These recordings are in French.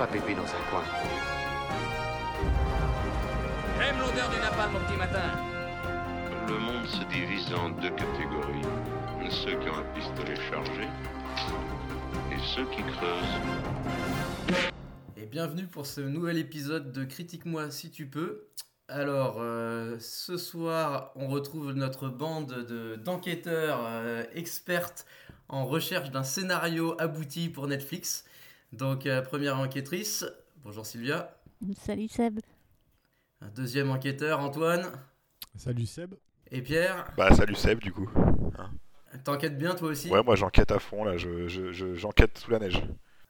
pas pépé dans un coin. J'aime l'odeur du napalm au petit matin. Le monde se divise en deux catégories. Ceux qui ont un pistolet chargé et ceux qui creusent. Et bienvenue pour ce nouvel épisode de Critique-moi si tu peux. Alors, euh, ce soir, on retrouve notre bande de- d'enquêteurs euh, expertes en recherche d'un scénario abouti pour Netflix. Donc, euh, première enquêtrice, bonjour Sylvia. Salut Seb. Un deuxième enquêteur, Antoine. Salut Seb. Et Pierre. Bah salut Seb du coup. T'enquêtes bien toi aussi Ouais moi j'enquête à fond là, je, je- je- j'enquête sous la neige.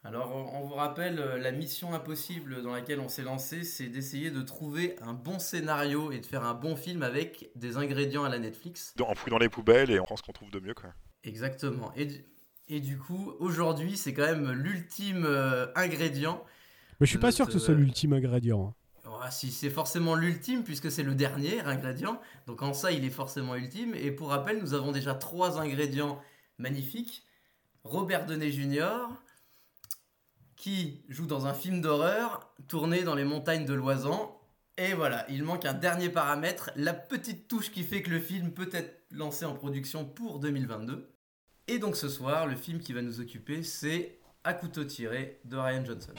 Alors, on vous rappelle, euh, la mission impossible dans laquelle on s'est lancé, c'est d'essayer de trouver un bon scénario et de faire un bon film avec des ingrédients à la Netflix. On fouille dans les poubelles et on prend ce qu'on trouve de mieux quoi. Exactement. Et du, et du coup, aujourd'hui, c'est quand même l'ultime euh, ingrédient. Mais je suis pas sûr que ce soit euh, l'ultime ingrédient. hein. Ah, si c'est forcément l'ultime, puisque c'est le dernier ingrédient. Donc en ça, il est forcément ultime. Et pour rappel, nous avons déjà trois ingrédients magnifiques. Robert Downey Jr., qui joue dans un film d'horreur tourné dans les montagnes de l'Oisan. Et voilà, il manque un dernier paramètre, la petite touche qui fait que le film peut être lancé en production pour 2022. Et donc ce soir, le film qui va nous occuper, c'est À couteau tiré de Ryan Johnson.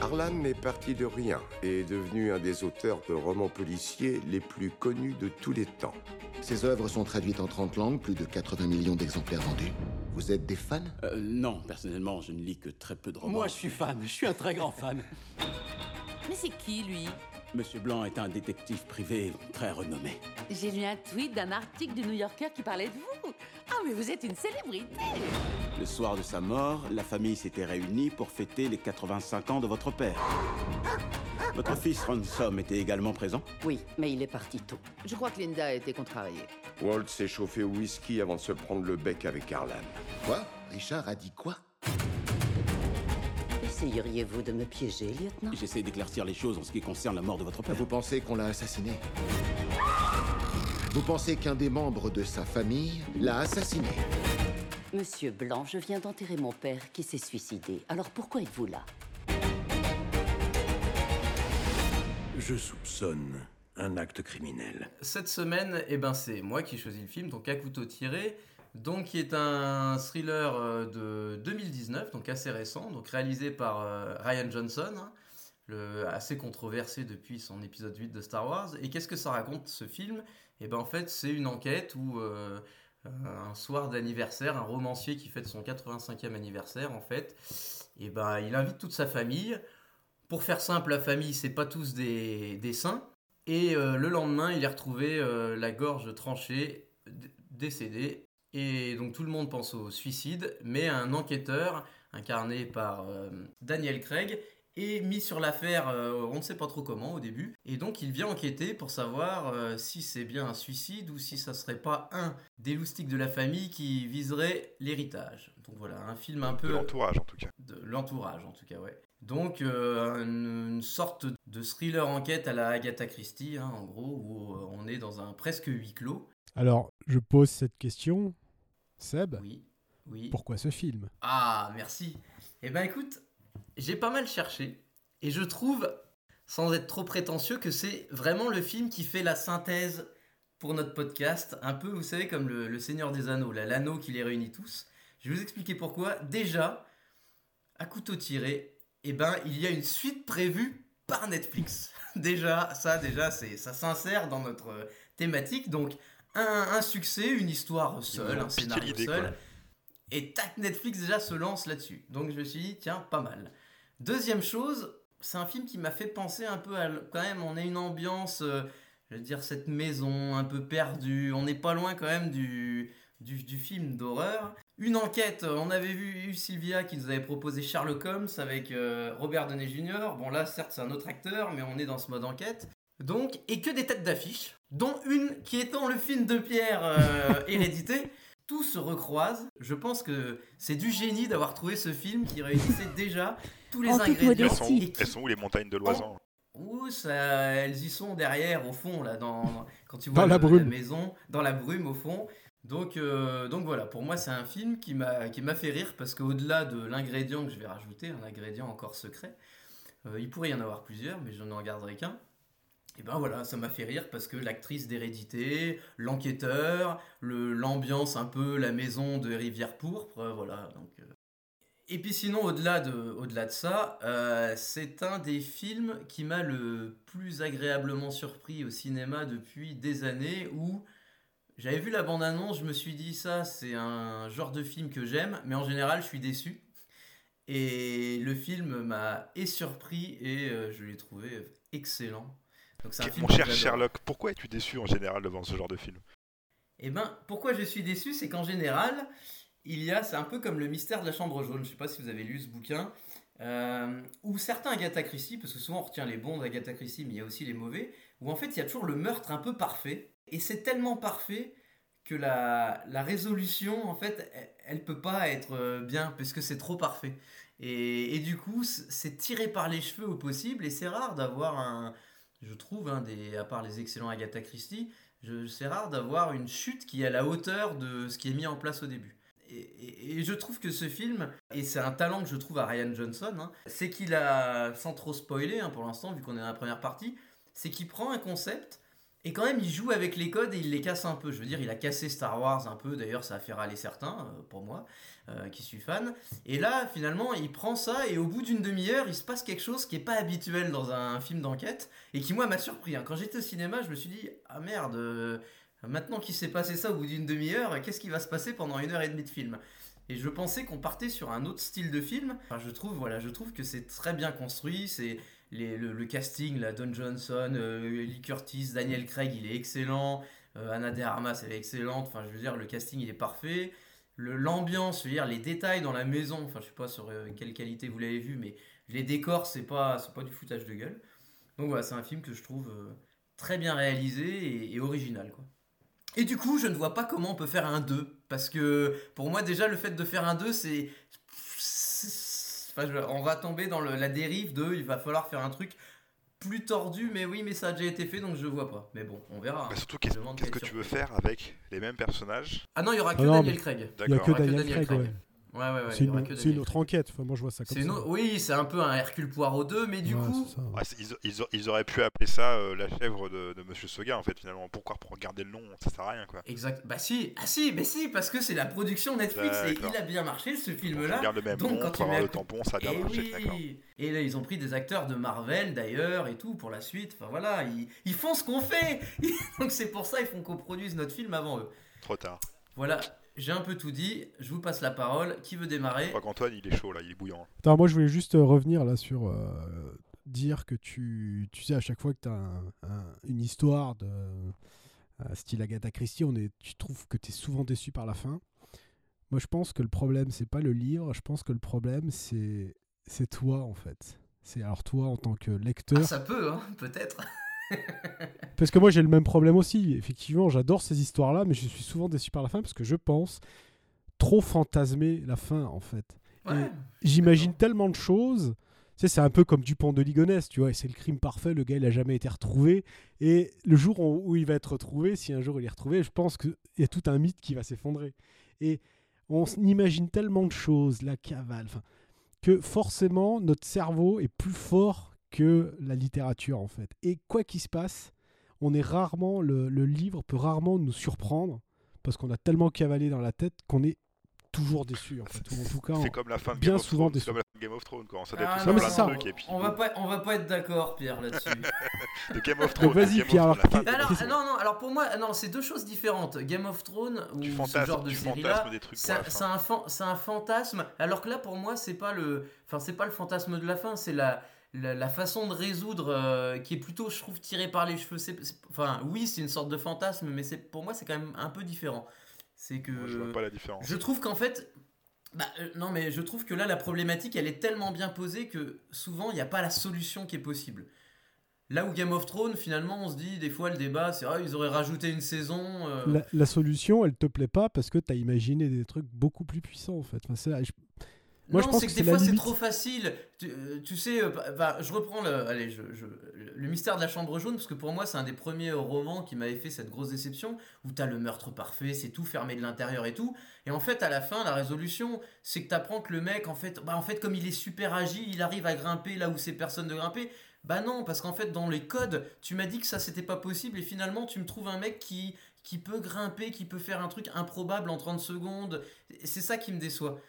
Harlan est parti de rien et est devenu un des auteurs de romans policiers les plus connus de tous les temps. Ses œuvres sont traduites en 30 langues, plus de 80 millions d'exemplaires vendus. Vous êtes des fans? Euh, non, personnellement, je ne lis que très peu de romans. Moi, je suis fan. Je suis un très grand fan. Mais c'est qui, lui? Monsieur Blanc est un détective privé très renommé. J'ai lu un tweet d'un article du New Yorker qui parlait de vous. Ah, mais vous êtes une célébrité Le soir de sa mort, la famille s'était réunie pour fêter les 85 ans de votre père. Votre fils Ransom était également présent? Oui, mais il est parti tôt. Je crois que Linda a été contrariée. Walt s'est chauffé au whisky avant de se prendre le bec avec Harlan. Quoi? Richard a dit quoi? Essayeriez-vous de me piéger, lieutenant? J'essaie d'éclaircir les choses en ce qui concerne la mort de votre père. Vous pensez qu'on l'a assassiné? Vous pensez qu'un des membres de sa famille l'a assassiné? Monsieur Blanc, je viens d'enterrer mon père qui s'est suicidé. Alors pourquoi êtes-vous là? Je soupçonne un acte criminel. Cette semaine, eh ben, c'est moi qui choisis le film, donc à couteau tiré, donc qui est un thriller euh, de 2019, donc assez récent, donc réalisé par euh, Ryan Johnson, hein, assez controversé depuis son épisode 8 de Star Wars. Et qu'est-ce que ça raconte ce film? Eh ben en fait, c'est une enquête où euh, un soir d'anniversaire, un romancier qui fête son 85e anniversaire en fait, et ben il invite toute sa famille. Pour faire simple, la famille, c'est pas tous des, saints. Et le lendemain, il est retrouvé la gorge tranchée, décédé. Et donc tout le monde pense au suicide, mais un enquêteur, incarné par euh, Daniel Craig, est mis sur l'affaire, euh, on ne sait pas trop comment au début. Et donc il vient enquêter pour savoir euh, si c'est bien un suicide ou si ça serait pas un des loustiques de la famille qui viserait l'héritage. Donc voilà, un film un De peu l'entourage en tout cas. de l'entourage en tout cas ouais donc euh, une, une sorte de thriller enquête à la Agatha Christie hein, en gros où euh, on est dans un presque huis clos. Alors, je pose cette question. Seb, oui oui. Pourquoi ce film? Ah merci. Eh ben écoute j'ai pas mal cherché et je trouve sans être trop prétentieux que c'est vraiment le film qui fait la synthèse pour notre podcast. Un peu vous savez comme le, le Seigneur des Anneaux l'anneau qui les réunit tous. Je vais vous expliquer pourquoi. Déjà à couteau tiré eh ben, il y a une suite prévue par Netflix. déjà, ça, déjà, c'est, ça s'insère dans notre euh, thématique. Donc, un, un succès, une histoire seule, un scénario seul. quoi. Et tac, Netflix déjà se lance là-dessus. Donc, je me suis dit, tiens, pas mal. Deuxième chose, c'est un film qui m'a fait penser un peu à. Quand même, on a une ambiance, euh, je veux dire, cette maison un peu perdue. On n'est pas loin quand même du, du, du film d'horreur. Une enquête, on avait vu Sylvia qui nous avait proposé Sherlock Holmes avec euh, Robert Downey Jr. Bon là certes c'est un autre acteur mais on est dans ce mode enquête. Donc, et que des têtes d'affiche, dont une qui dans le film de Pierre euh, Hérédité. Tout se recroise. Je pense que c'est du génie d'avoir trouvé ce film qui réunissait déjà tous les En ingrédients. Elles sont, qui- Elles sont où les montagnes de l'Oisan? Ouh, ça, elles y sont derrière, au fond, là, dans, quand tu Dans vois la le- brume. maison, dans la brume, au fond. Donc, euh, donc voilà, pour moi c'est un film qui m'a fait rire parce qu'au-delà de l'ingrédient que je vais rajouter, un ingrédient encore secret, euh, il pourrait y en avoir plusieurs, mais je n'en garderai qu'un. Et ben voilà, ça m'a fait rire parce que l'actrice d'hérédité, l'enquêteur, le- l'ambiance un peu la maison de Rivière Pourpre, euh, voilà. Donc. Et puis sinon, au-delà de, ça, c'est un des films qui m'a le plus agréablement surpris au cinéma depuis des années où j'avais vu la bande-annonce, je me suis dit ça, c'est un genre de film que j'aime, mais en général, je suis déçu. Et le film m'a et surpris et euh, je l'ai trouvé excellent. Donc c'est un film Mon cher. Sherlock, pourquoi es-tu déçu en général devant ce genre de film? Eh ben, pourquoi je suis déçu, c'est qu'en général, il y a, c'est un peu comme le mystère de la chambre jaune. Je sais pas si vous avez lu ce bouquin, euh, ou certains Agatha Christie, parce que souvent on retient les bons d'Agatha Christie, mais il y a aussi les mauvais, où en fait il y a toujours le meurtre un peu parfait, et c'est tellement parfait que la, la résolution, en fait, elle, elle peut pas être euh, bien, parce que c'est trop parfait. Et, et du coup, c'est tiré par les cheveux au possible, et c'est rare d'avoir un, je trouve, hein, des, à part les excellents Agatha Christie, c'est rare d'avoir une chute qui est à la hauteur de ce qui est mis en place au début. Et je trouve que ce film, et c'est un talent que je trouve à Ryan Johnson, hein, c'est qu'il a, sans trop spoiler hein, pour l'instant, vu qu'on est dans la première partie, c'est qu'il prend un concept et quand même il joue avec les codes et il les casse un peu. Je veux dire, il a cassé Star Wars un peu, d'ailleurs ça a fait râler certains, euh, pour moi, euh, qui suis fan. Et là, finalement, il prend ça et au bout d'une demi-heure, il se passe quelque chose qui n'est pas habituel dans un film d'enquête et qui, moi, m'a surpris. hein. Quand j'étais au cinéma, je me suis dit, ah merde, euh, maintenant qu'il s'est passé ça au bout d'une demi-heure, qu'est-ce qui va se passer pendant une heure et demie de film? Et je pensais qu'on partait sur un autre style de film. Je trouve, voilà, je trouve que c'est très bien construit. C'est le, le casting, là, Don Johnson, euh, Lee Curtis, Daniel Craig, il est excellent. Euh, Anna de Armas, elle est excellente. Enfin, je veux dire, le casting, il est parfait. L'ambiance, je veux dire, les détails dans la maison. Enfin, je sais pas sur euh, quelle qualité vous l'avez vu, mais les décors, c'est pas, c'est pas du foutage de gueule. Donc voilà, c'est un film que je trouve euh, très bien réalisé et, et original, quoi. Et du coup, je ne vois pas comment on peut faire un 2. Parce que pour moi, déjà, le fait de faire un 2, c'est. C'est- Enfin, je- on va tomber dans le- la dérive de. Il va falloir faire un truc plus tordu, mais oui, mais ça a déjà été fait, donc je vois pas. Mais bon, on verra. Bah, Surtout, qu'est-ce que tu veux faire avec les mêmes personnages Ah non, il y aura que Ah non, Daniel Craig. Il y a D'accord. que Il y aura que Daniel Daniel Craig, Craig. ouais. Ouais, ouais, ouais. C'est une, autre enquête. Enfin, moi, je vois ça comme C'est ça. une autre- Oui, c'est un peu un Hercule Poirot 2, mais du Ouais, coup. c'est ça. Ouais, c'est- ils, ils- ils auraient pu appeler ça euh, la chèvre de, de Monsieur Seguin en fait finalement. Pourquoi pour garder le nom Ça sert à rien quoi. Exact. Bah si, ah si, mais si, parce que c'est la production Netflix et il a bien marché ce On film-là. garde le même donc nom quand pour avoir le tampon, ça a bien Eh marché, oui. Et là, ils ont pris des acteurs de Marvel d'ailleurs et tout pour la suite. Enfin voilà, ils, ils font ce qu'on fait. Donc c'est pour ça ils font qu'on produise notre film avant eux. Trop tard. Voilà, j'ai un peu tout dit. Je vous passe la parole. Qui veut démarrer Je crois qu'Antoine il est chaud là, il est bouillant. Attends, moi je voulais juste euh, revenir là sur euh, dire que tu, tu sais à chaque fois que tu as une histoire de euh, style Agatha Christie, on est, tu trouves que tu es souvent déçu par la fin. Moi je pense que le problème c'est pas le livre, je pense que le problème c'est c'est toi en fait. C'est alors toi en tant que lecteur. Ah, ça peut, hein, peut-être. Parce que moi j'ai le même problème aussi. Effectivement, j'adore ces histoires-là, mais je suis souvent déçu par la fin parce que je pense trop fantasmer la fin en fait. Ouais. J'imagine tellement de choses. Tu sais, c'est un peu comme Dupont de Ligonnès, tu vois, et c'est le crime parfait, le gars il a jamais été retrouvé. Et le jour où, il va être retrouvé, si un jour il est retrouvé, je pense qu'il y a tout un mythe qui va s'effondrer. Et on imagine tellement de choses, la cavale, que forcément notre cerveau est plus fort que la littérature en fait. Et quoi qu'il se passe, on est rarement, le, le livre peut rarement nous surprendre parce qu'on a tellement cavalé dans la tête qu'on est toujours déçu en fait. En tout cas, C'est on- comme la fin de bien Game of souvent Thrones. déçu. C'est comme la fin de Game of Thrones quoi. On s'adapte Ah, c'est ça. et puis on va pas, on va pas être d'accord, Pierre, là-dessus. de Game of Thrones. Vas-y, Pierre, alors, de alors, non, non, alors pour moi, non, c'est deux choses différentes. Game of Thrones ou Tu ce genre de pour c'est un- un, fan- c'est un fantasme. Alors que là, pour moi, c'est pas le, enfin, c'est pas le fantasme de la fin, c'est la, la, la façon de résoudre euh, qui est plutôt, je trouve, tirée par les cheveux. C'est, c'est- enfin, oui, c'est une sorte de fantasme, mais c'est pour moi, c'est quand même un peu différent. C'est que Moi, je vois pas la différence. je trouve qu'en fait, bah, euh, non, mais je trouve que là, la problématique, elle est tellement bien posée que souvent, il n'y a pas la solution qui est possible. Là où Game of Thrones, finalement, on se dit, des fois, le débat, c'est, ah, ils auraient rajouté une saison. euh, la, la solution, elle te plaît pas parce que tu as imaginé des trucs beaucoup plus puissants en fait. Enfin, c'est là, je- Moi, non, je pense c'est que des fois c'est trop facile. Tu, euh, tu sais, euh, bah, bah, je reprends le, allez, je, je- le mystère de la chambre jaune parce que pour moi c'est un des premiers romans qui m'avait fait cette grosse déception où t'as le meurtre parfait, c'est tout fermé de l'intérieur et tout. Et en fait à la fin la résolution c'est que t'apprends que le mec en fait, bah en fait comme il est super agile, il arrive à grimper là où c'est personne de grimper. Bah non, parce qu'en fait dans les codes, tu m'as dit que ça c'était pas possible et finalement tu me trouves un mec qui qui peut grimper, qui peut faire un truc improbable en 30 secondes. C'est ça qui me déçoit.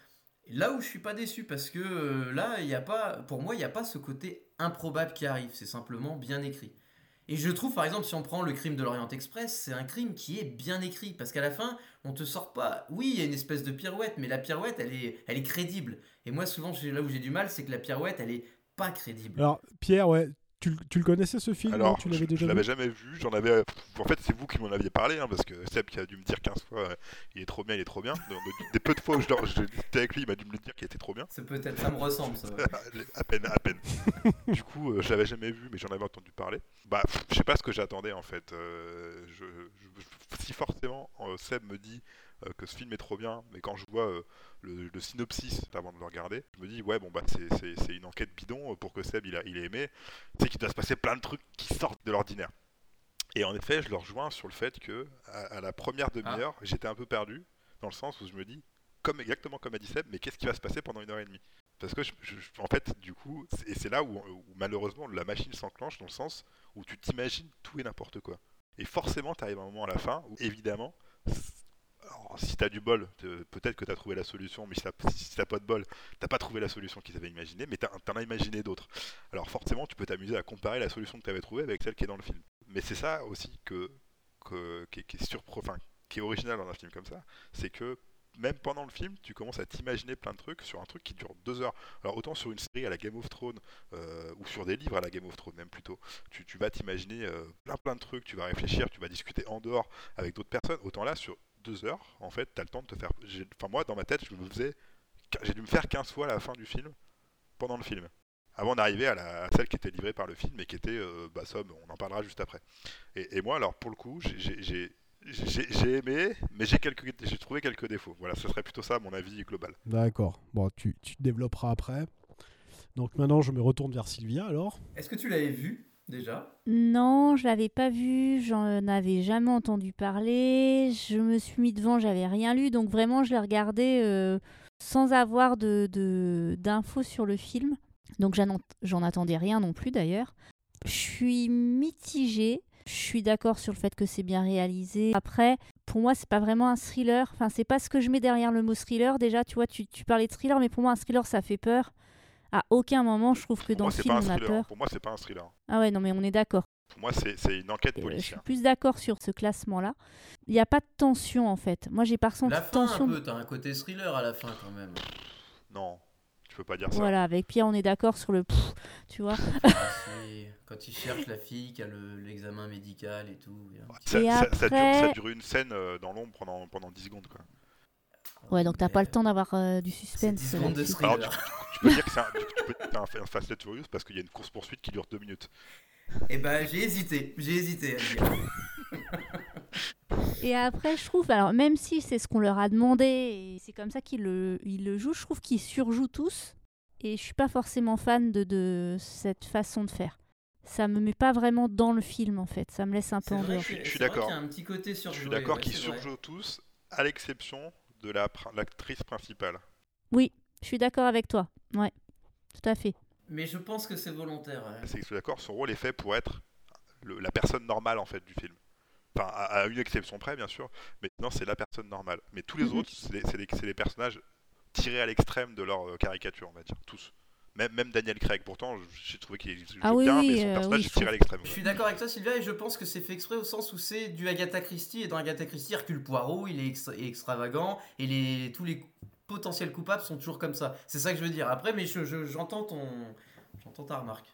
Là où je suis pas déçu parce que euh, là il y a pas pour moi il n'y a pas ce côté improbable qui arrive, c'est simplement bien écrit. Et je trouve par exemple si on prend le crime de l'Orient Express, c'est un crime qui est bien écrit parce qu'à la fin, on te sort pas oui, il y a une espèce de pirouette mais la pirouette elle est elle est crédible. Et moi souvent là où j'ai du mal, c'est que la pirouette elle est pas crédible. Alors, Pierre, ouais, tu, le- tu le connaissais ce film non Alors, Tu je, l'avais je déjà l'avais jamais vu, j'en avais. En fait, c'est vous qui m'en aviez parlé, hein, parce que Seb qui a dû me dire 15 fois, euh, il est trop bien, il est trop bien. Donc, des peu de fois où je, je discutais avec lui, il m'a dû me le dire qu'il était trop bien. C'est peut-être ça me ressemble ça. à peine, à peine. du coup, euh, je l'avais jamais vu, mais j'en avais entendu parler. Bah, je sais pas ce que j'attendais en fait. Euh, je, je- si forcément euh, Seb me dit que ce film est trop bien, mais quand je vois euh, le, le synopsis avant de le regarder, je me dis ouais bon bah c'est- c'est c'est une enquête bidon euh, pour que Seb il a, il ait aimé. Sais qu'il doit se passer plein de trucs qui sortent de l'ordinaire. Et en effet, je le rejoins sur le fait que à, à la première demi-heure, j'étais un peu perdu dans le sens où je me dis comme exactement comme a dit Seb, mais qu'est-ce qui va se passer pendant une heure et demie? Parce que je- je- je- en fait, du coup, c'est- et c'est là où, où malheureusement la machine s'enclenche dans le sens où tu t'imagines tout et n'importe quoi. Et forcément, tu arrives à un moment à la fin où évidemment, si t'as du bol, peut-être que t'as trouvé la solution, mais si t'as pas de bol, t'as pas trouvé la solution qu'ils avaient imaginée, mais t'en as imaginé d'autres. Alors forcément, tu peux t'amuser à comparer la solution que tu avais trouvée avec celle qui est dans le film. Mais c'est ça aussi que, qui, est- qui est original dans un film comme ça, c'est que même pendant le film, tu commences à t'imaginer plein de trucs sur un truc qui dure deux heures. Alors autant sur une série à la Game of Thrones euh, ou sur des livres à la Game of Thrones même plutôt, tu, tu vas t'imaginer euh, plein plein de trucs, tu vas réfléchir, tu vas discuter en dehors avec d'autres personnes. Autant là, sur deux heures, en fait, tu as le temps de te faire... j'ai- Enfin moi, dans ma tête, je me faisais... J'ai dû me faire 15 fois la fin du film pendant le film. Avant d'arriver à, la, à celle qui était livrée par le film et qui était, euh, bah ça, on en parlera juste après. Et, et moi, alors pour le coup, j'ai- j'ai- j'ai j'ai j'ai aimé, mais j'ai quelques, j'ai trouvé quelques défauts. Voilà, ce serait plutôt ça mon avis global. D'accord. Bon, tu, tu développeras après. Donc maintenant, je me retourne vers Sylvia alors. Est-ce que tu l'avais vu? Déjà Non, je l'avais pas vu, j'en avais jamais entendu parler. Je me suis mis devant, j'avais rien lu, donc vraiment je l'ai regardé euh, sans avoir de d'infos sur le film. Donc j'en j'en attendais rien non plus d'ailleurs. Je suis mitigée. Je suis d'accord sur le fait que c'est bien réalisé. Après, pour moi, c'est pas vraiment un thriller. Enfin, c'est pas ce que je mets derrière le mot thriller. Déjà, tu vois, tu, tu parlais de thriller, mais pour moi, un thriller, ça fait peur. À aucun moment, je trouve que Pour dans moi, le film, pas un on a thriller. peur. Pour moi, c'est pas un thriller. Ah ouais, non, mais on est d'accord. Pour moi, c'est une enquête Euh, je suis policière. plus d'accord sur ce classement-là. Il n'y a pas de tension en fait. Moi, j'ai pas ressenti La de fin tension. un peu, t'as un côté thriller à la fin quand même. Non, tu peux pas dire ça. Voilà, avec Pierre, on est d'accord sur le. pff, tu vois. Ah, quand il cherche la fille qui a le- l'examen médical et tout. il y a un petit- Ça, Et ça- ça dure, après- ça dure une scène euh, dans l'ombre pendant, pendant 10 secondes. Quoi. Ouais, donc t'as pas le temps d'avoir euh, du suspense. 10 secondes de. Alors, tu peux dire que c'est un, un, un Fast and Furious parce qu'il y a une course-poursuite qui dure 2 minutes. Eh ben j'ai hésité, j'ai hésité à le dire. Et après, je trouve, alors même si c'est ce qu'on leur a demandé, et c'est comme ça qu'ils le, ils le jouent, je trouve qu'ils surjouent tous. Et je suis pas forcément fan de, de cette façon de faire. Ça me met pas vraiment dans le film en fait. Ça me laisse un peu en dehors. Je suis d'accord. Je suis d'accord qu'ils surjouent tous, à l'exception de la pr- l'actrice principale. Oui, je suis d'accord avec toi. Ouais, tout à fait. Mais je pense que c'est volontaire. ouais. C'est que je suis d'accord, son rôle est fait pour être le- la personne normale en fait du film. Enfin, à, à une exception près, bien sûr, mais non, c'est la personne normale. Mais tous les Mhm. autres, c'est des personnages tirés à l'extrême de leur euh, caricature, on va dire, tous. Même, même Daniel Craig, pourtant, j'ai trouvé qu'il Ah oui, bien, oui, mais son euh, personnage oui, est je tiré à l'extrême. Je suis d'accord avec toi Sylvia et je pense que c'est fait exprès au sens où c'est du Agatha Christie et dans Agatha Christie Hercule Poirot il est ex- est extravagant et les, tous les potentiels coupables sont toujours comme ça. C'est ça que je veux dire. Après mais je- je- j'entends ton ta remarque.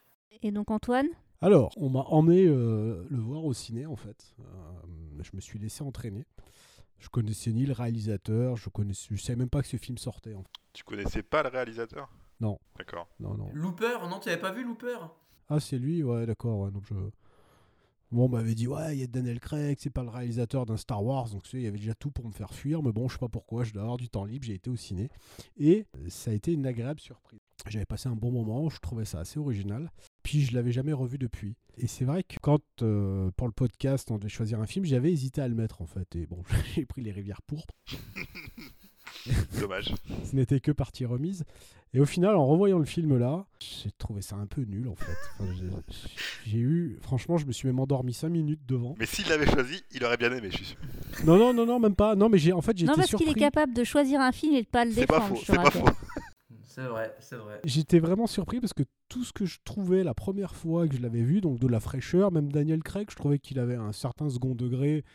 Et donc Antoine? Alors, on m'a emmené euh, le voir au ciné en fait. Euh, je me suis laissé entraîner. Je connaissais ni le réalisateur, je connaissais, je savais même pas que ce film sortait. En fait. Tu connaissais pas le réalisateur? Non. D'accord. Non, non. Looper, non tu avais pas vu Looper? Ah, c'est lui, ouais, d'accord. Ouais, donc je. Bon, on m'avait dit, ouais, il y a Daniel Craig, c'est pas le réalisateur d'un Star Wars, donc il y avait déjà tout pour me faire fuir, mais bon, je sais pas pourquoi, je dois avoir du temps libre, j'ai été au ciné. Et euh, ça a été une agréable surprise. J'avais passé un bon moment, je trouvais ça assez original, puis je l'avais jamais revu depuis. Et c'est vrai que quand, euh, pour le podcast, on devait choisir un film, j'avais hésité à le mettre en fait, et bon, j'ai pris Les Rivières Pourpres. Dommage. Ce n'était que partie remise. Et au final, en revoyant le film là, j'ai trouvé ça un peu nul en fait. Enfin, j'ai- eu, franchement, je me suis même endormi 5 minutes devant. Mais s'il l'avait choisi, il aurait bien aimé, je suis sûr. Non, non, non, non, même pas. Non, mais j'ai, en fait, j'étais Non, parce qu'il est capable de choisir un film et de pas le C'est pas défendre. c'est pas faux. C'est vrai, c'est vrai. J'étais vraiment surpris parce que tout ce que je trouvais la première fois que je l'avais vu, donc de la fraîcheur, même Daniel Craig, je trouvais qu'il avait un certain second degré.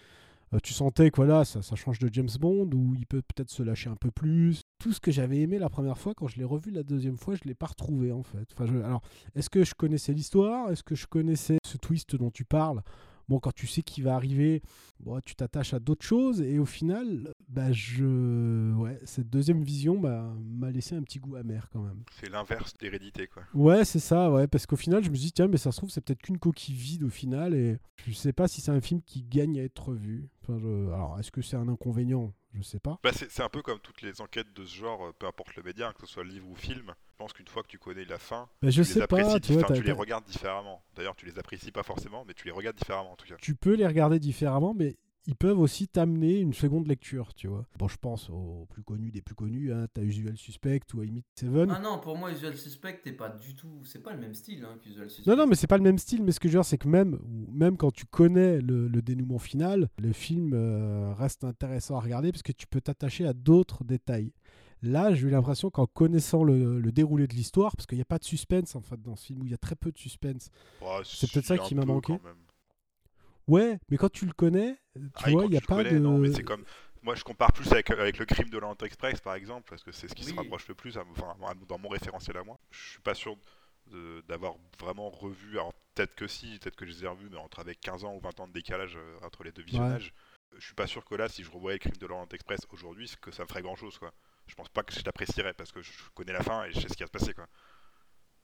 Euh, tu sentais que voilà, ça, change de James Bond, où il peut peut-être se lâcher un peu plus. Tout ce que j'avais aimé la première fois, quand je l'ai revu la deuxième fois, je l'ai pas retrouvé en fait. Alors, est-ce que je connaissais l'histoire? Est-ce que je connaissais ce twist dont tu parles? Bon, quand tu sais qu'il va arriver, bon, tu t'attaches à d'autres choses et au final, bah, je... ouais, cette deuxième vision bah, m'a laissé un petit goût amer quand même. C'est l'inverse d'hérédité, quoi. Ouais, c'est ça, ouais, parce qu'au final, je me dis, tiens, mais ça se trouve, c'est peut-être qu'une coquille vide au final, et je sais pas si c'est un film qui gagne à être vu. Enfin, je- Alors, est-ce que c'est un inconvénient? Je sais pas. Bah, c'est un peu comme toutes les enquêtes de ce genre, euh, peu importe le média, que ce soit livre ou film. Je pense qu'une fois que tu connais la fin, Bah, je tu sais les apprécies, pas, tu vois, les regardes différemment. D'ailleurs, tu les apprécies pas forcément, mais tu les regardes différemment en tout cas. Tu peux les regarder différemment, mais ils peuvent aussi t'amener une seconde lecture, tu vois. Bon, je pense aux plus connus des plus connus, hein, t'as Usual Suspect ou à limite Seven. Ah non, pour moi, Usual Suspect, t'es pas du tout. C'est pas le même style hein, qu'Usual Suspect. Non, non, mais c'est pas le même style, mais ce que je veux dire, c'est que même, même quand tu connais le, le dénouement final, le film euh, reste intéressant à regarder parce que tu peux t'attacher à d'autres détails. Là, j'ai eu l'impression qu'en connaissant le, le déroulé de l'histoire, parce qu'il n'y a pas de suspense en fait dans ce film, où il y a très peu de suspense. Oh, c'est peut-être ça qui m'a manqué. Ouais, mais quand tu le connais, tu Ah, vois, il n'y a pas connais, de. non, mais c'est comme... Moi, je compare plus avec, avec le crime de l'Orient Express, par exemple, parce que c'est ce qui se rapproche le plus, à- enfin, dans mon référentiel à moi. Je suis pas sûr d'avoir vraiment revu, alors peut-être que si, peut-être que je les ai revus, mais entre avec 15 ans ou 20 ans de décalage euh, entre les deux visionnages. Je suis pas sûr que là, si je revoyais le crime de l'Orient Express aujourd'hui, que ça me ferait grand-chose, quoi. Je pense pas que je l'apprécierais, parce que je connais la fin et je sais ce qui va se passer, quoi.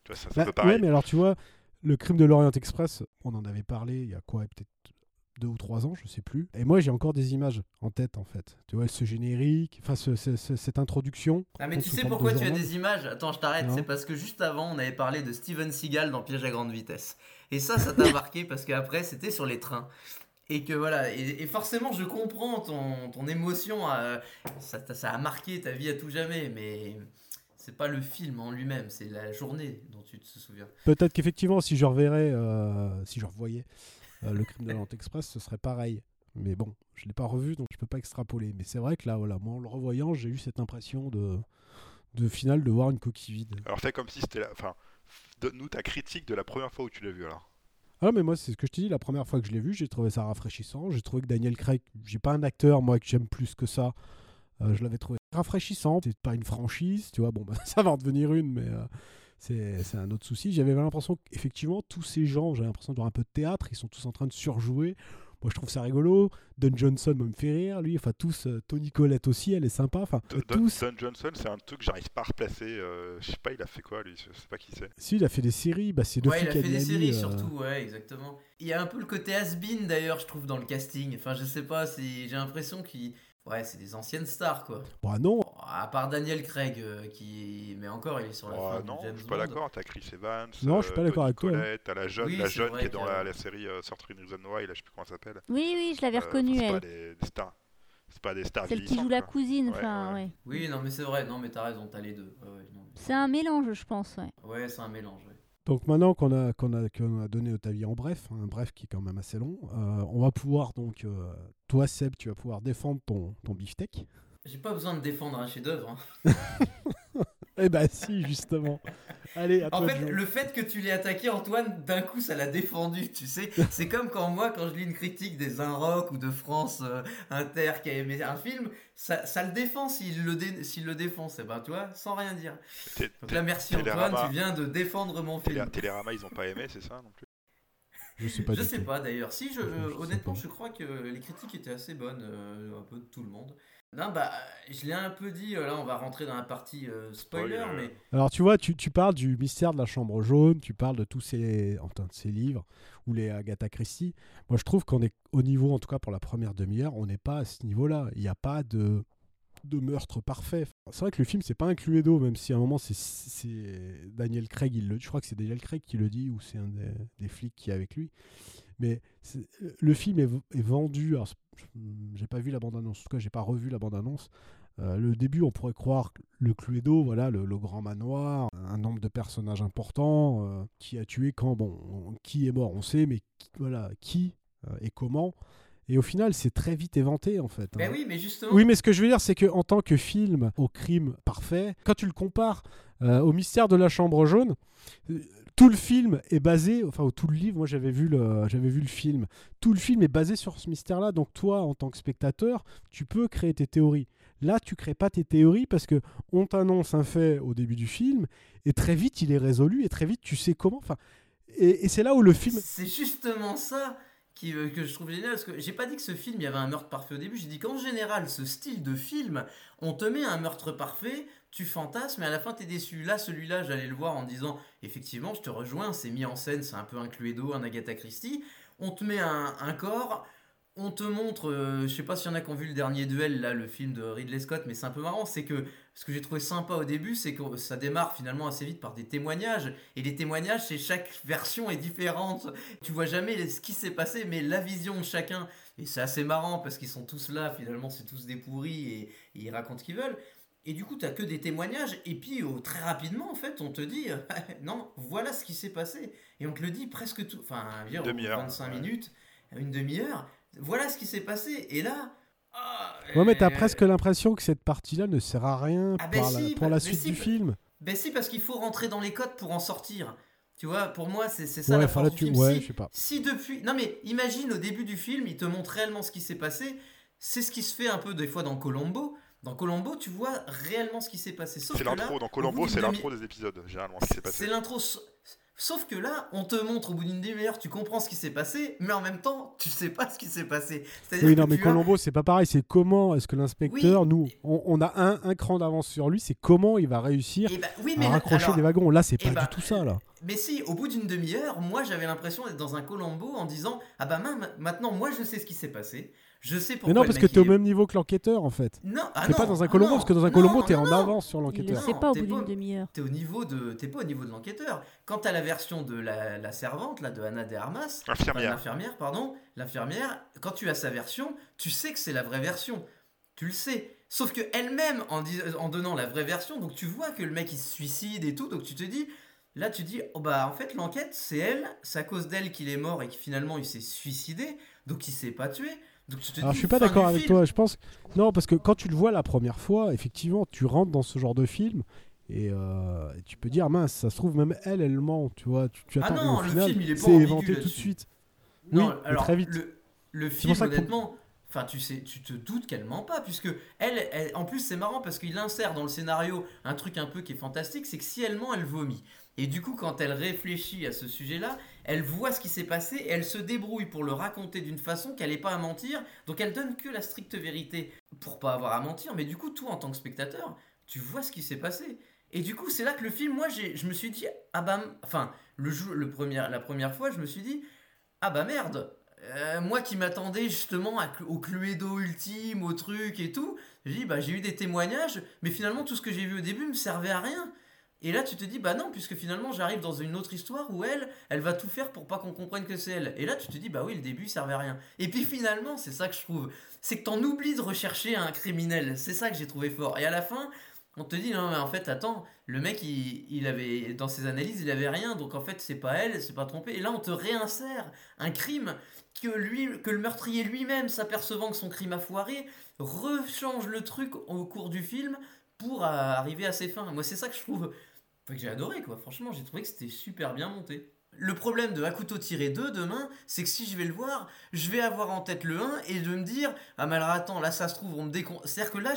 Tu vois, ça, Bah, un peu pareil. ouais, mais alors tu vois, le crime de l'Orient Express, on en avait parlé il y a quoi, peut-être deux ou trois ans, je sais plus. Et moi, j'ai encore des images en tête, en fait. Tu vois, ce générique, enfin, ce- ce- ce- cette introduction. Ah mais tu sais pourquoi tu as des images? Attends, je t'arrête. C'est parce que juste avant, on avait parlé de Steven Seagal dans Piège à grande vitesse. Et ça, ça t'a marqué parce qu'après, c'était sur les trains. Et que voilà, et, et forcément, je comprends ton, ton émotion. ça, a marqué ta vie à tout jamais, mais c'est pas le film en lui-même, c'est la journée dont tu te souviens. Peut-être qu'effectivement, si je reverrais, euh, si je revoyais euh, le crime de l'Orient Express, ce serait pareil. Mais bon, je l'ai pas revu, donc je peux pas extrapoler. Mais c'est vrai que là, voilà, moi, en le revoyant, j'ai eu cette impression de, de final de voir une coquille vide. Alors fais comme si c'était la... Enfin, donne-nous ta critique de la première fois où tu l'as vu, alors. Ah mais moi c'est ce que je te dis, la première fois que je l'ai vu, j'ai trouvé ça rafraîchissant. J'ai trouvé que Daniel Craig, j'ai pas un acteur moi que j'aime plus que ça. Euh, je l'avais trouvé rafraîchissant. C'est pas une franchise, tu vois. Bon, bah, ça va en devenir une, mais euh, c'est un autre souci. J'avais l'impression qu'effectivement tous ces gens, j'ai l'impression de voir un peu de théâtre, ils sont tous en train de surjouer. Moi je trouve ça rigolo. Don Johnson me fait rire, lui. Enfin tous, euh, Tony Collette aussi, elle est sympa. Enfin Don, tous. Don Johnson, c'est un truc que j'arrive pas à replacer. euh, je sais pas, il a fait quoi lui Je sais pas qui c'est. Si il a fait des séries, bah c'est Ouais, il a fait des séries euh, surtout, ouais, exactement. Il y a un peu le côté has-been d'ailleurs, je trouve, dans le casting. Enfin, je sais pas, c'est- j'ai l'impression qu'ils. Ouais, c'est des anciennes stars, quoi. Bah non, à part Daniel Craig, euh, qui. Mais encore, il est sur la Oh, fin non, James je suis pas d'accord. T'as Chris Evans. Non, je suis pas euh, d'accord avec toi, hein. T'as la jeune, Oui, la c'est jeune vrai qui est dans la, la série euh, Certain Reason Why, là, je sais plus comment ça s'appelle. Oui, oui, je l'avais Euh, reconnue, c'est pas elle. des, des stars. C'est pas des stars Celle qui joue la quoi. cousine, enfin, ouais. ouais. Oui, non, mais c'est vrai, non, mais t'as raison, t'as les deux. Ouais, ouais, non. C'est un mélange, je pense, ouais. Ouais, c'est un mélange, ouais. Donc maintenant qu'on a, qu'on a, qu'on a donné notre avis en bref, hein, un bref qui est quand même assez long, euh, on va pouvoir donc, euh, toi Seb, tu vas pouvoir défendre ton, ton beefsteak. J'ai pas besoin de défendre un chef-d'œuvre. hein. Eh bah si, justement. Allez, à En fait, le fait que tu l'aies attaqué, Antoine, d'un coup, ça l'a défendu, tu sais. C'est comme quand moi, quand je lis une critique des Un Rock ou de France euh, Inter qui a aimé un film, ça, ça le défend s'il le, dé- le défonce, eh ben, tu vois, sans rien dire. Donc là, merci Télérama- Antoine, tu viens de défendre mon Télé- film. Télérama, ils ont pas aimé, c'est ça non plus? Je sais pas je du sais tout. pas d'ailleurs. Si, je, je honnêtement, je crois que les critiques étaient assez bonnes, euh, un peu de tout le monde. Non, bah, je l'ai un peu dit, euh, là, on va rentrer dans la partie euh, spoiler, Spoiler. mais Alors tu vois, tu, tu parles du mystère de la chambre jaune, tu parles de tous ces, enfin, de ces livres, ou les Agatha Christie. Moi je trouve qu'on est au niveau, en tout cas pour la première demi-heure, on n'est pas à ce niveau-là. Il n'y a pas de, de meurtre parfait. C'est vrai que le film, c'est pas un Cluedo, même si à un moment c'est- c'est Daniel Craig, il le, je crois que c'est Daniel Craig qui le dit, ou c'est un des, des flics qui est avec lui. Mais c'est- le film est, est vendu. Alors, c'est- j'ai pas vu la bande-annonce, en tout cas, j'ai pas revu la bande-annonce. Euh, le début, on pourrait croire le Cluedo, voilà, le, le grand manoir, un nombre de personnages importants, euh, qui a tué quand, bon, on- qui est mort, on sait, mais qui, voilà, qui euh, et comment. Et au final, c'est très vite éventé, en fait. Ben hein. oui, mais justement. Oui, mais ce que je veux dire, c'est que en tant que film au crime parfait, quand tu le compares euh, au mystère de la chambre jaune, euh, tout le film est basé, enfin ou tout le livre, moi j'avais vu le, j'avais vu le film, tout le film est basé sur ce mystère-là. Donc toi, en tant que spectateur, tu peux créer tes théories. Là, tu crées pas tes théories parce que on t'annonce un fait au début du film et très vite il est résolu et très vite tu sais comment. Enfin, et, c'est là où le film. C'est justement ça euh, que je trouve génial. Parce que j'ai pas dit que ce film, il y avait un meurtre parfait au début. J'ai dit qu'en général, ce style de film, on te met un meurtre parfait, tu fantasmes, mais à la fin, t'es déçu. Là, celui-là, j'allais le voir en disant effectivement, je te rejoins, c'est mis en scène, c'est un peu un Cluedo, un Agatha Christie. On te met un, un corps. On te montre, euh, je sais pas s'il y en a qui ont vu le dernier duel, là, le film de Ridley Scott, mais c'est un peu marrant, c'est que ce que j'ai trouvé sympa au début, c'est que ça démarre finalement assez vite par des témoignages, et les témoignages, c'est chaque version est différente. Tu vois jamais ce qui s'est passé, mais la vision de chacun. Et c'est assez marrant parce qu'ils sont tous là, finalement, c'est tous des pourris et, et ils racontent ce qu'ils veulent. Et du coup, t'as que des témoignages, et puis oh, très rapidement, en fait, on te dit non, voilà ce qui s'est passé. Et on te le dit presque tout, enfin, dire, au bout de demi-heure, 25 ouais. minutes, une demi-heure, voilà ce qui s'est passé. Et là. ah, Ouais, mais t'as euh, presque l'impression que cette partie-là ne sert à rien Ah ben pour, la, si, pour bah- la mais suite si, du bah- film. Ben si, parce qu'il faut rentrer dans les codes pour en sortir. Tu vois, pour moi, c'est ça Ouais, la force là, du tu- film. ouais, si, je sais pas. si depuis... Non mais imagine au début du film, il te montre réellement ce qui s'est passé. C'est ce qui se fait un peu des fois dans Colombo. Dans Colombo, tu vois réellement ce qui s'est passé. C'est l'intro. Dans Colombo, c'est l'intro des épisodes, généralement, ce qui s'est passé. c'est l'intro. sa- Sauf que là, on te montre au bout d'une demi-heure, tu comprends ce qui s'est passé, mais en même temps, tu sais pas ce qui s'est passé. Oui, non, mais as- Colombo, c'est pas pareil. C'est comment est-ce que l'inspecteur, nous, on, on a un, un cran d'avance sur lui, c'est comment il va réussir Eh ben, oui, mais à raccrocher alors- des wagons. Là, c'est eh pas ben, du tout ça, là. Mais si, au bout d'une demi-heure, moi j'avais l'impression d'être dans un Colombo en disant Ah bah ma- maintenant, moi je sais ce qui s'est passé. Je sais pourquoi. Mais non, parce que t'es au est- même niveau que l'enquêteur, en fait. Non, ah T'es pas dans un ah Colombo, parce que dans un Colombo, t'es en avance sur l'enquêteur. sait pas au bout d'une demi-heure. T'es au niveau de, t'es pas au niveau de l'enquêteur. Quant à la version de la, la servante, là, de Anna de Armas, enfin, l'infirmière, pardon, l'infirmière, quand tu as sa version, tu sais que c'est la vraie version. Tu le sais. Sauf que elle-même, en, dis- en donnant la vraie version, donc tu vois que le mec il se suicide et tout, donc tu te dis, là tu dis, oh bah en fait l'enquête c'est elle, c'est à cause d'elle qu'il est mort et que finalement il s'est suicidé, donc il s'est pas tué. Donc tu te Alors, dis, je suis pas d'accord avec film. toi. Je pense. Non, parce que quand tu le vois la première fois, effectivement, tu rentres dans ce genre de film. Et, euh, tu peux dire, mince, ça se trouve, même elle, elle ment, tu vois. Tu, tu Ah attends, et non, le final, film, il est pas c'est éventé tout de suite. Non, oui, alors, très vite. Le, film, pour ça que pour- honnêtement, enfin, tu sais, tu te doutes qu'elle ment pas, puisque elle, elle- en plus, c'est marrant parce qu'il insère dans le scénario un truc un peu qui est fantastique, c'est que si elle ment, elle vomit. Et du coup, quand elle réfléchit à ce sujet-là, elle voit ce qui s'est passé et elle se débrouille pour le raconter d'une façon qu'elle n'ait pas à mentir. Donc elle donne que la stricte vérité pour pas avoir à mentir. Mais du coup, toi, en tant que spectateur, tu vois ce qui s'est passé. Et du coup, c'est là que le film, moi, je me suis dit, ah bah, enfin, le, premier, la première fois, je me suis dit, ah bah merde, euh, moi qui m'attendais justement au Cluedo ultime, au truc et tout, j'ai bah j'ai eu des témoignages, mais finalement tout ce que j'ai vu au début me servait à rien. Et là tu te dis bah non puisque finalement j'arrive dans une autre histoire où elle, elle va tout faire pour pas qu'on comprenne que c'est elle. Et là tu te dis bah oui le début servait à rien. Et puis finalement c'est ça que je trouve, c'est que t'en oublies de rechercher un criminel. C'est ça que j'ai trouvé fort. Et à la fin on te dit non mais en fait attends le mec il, il avait dans ses analyses il avait rien donc en fait c'est pas elle c'est pas trompé et là on te réinsère un crime que lui que le meurtrier lui-même s'apercevant que son crime a foiré rechange le truc au cours du film pour arriver à ses fins moi c'est ça que je trouve que j'ai adoré quoi franchement j'ai trouvé que c'était super bien monté le problème de couteau tiré 2 demain, c'est que si je vais le voir, je vais avoir en tête le 1 et de me dire Ah, mais alors attends, là ça se trouve, on me décon. C'est-à-dire que là,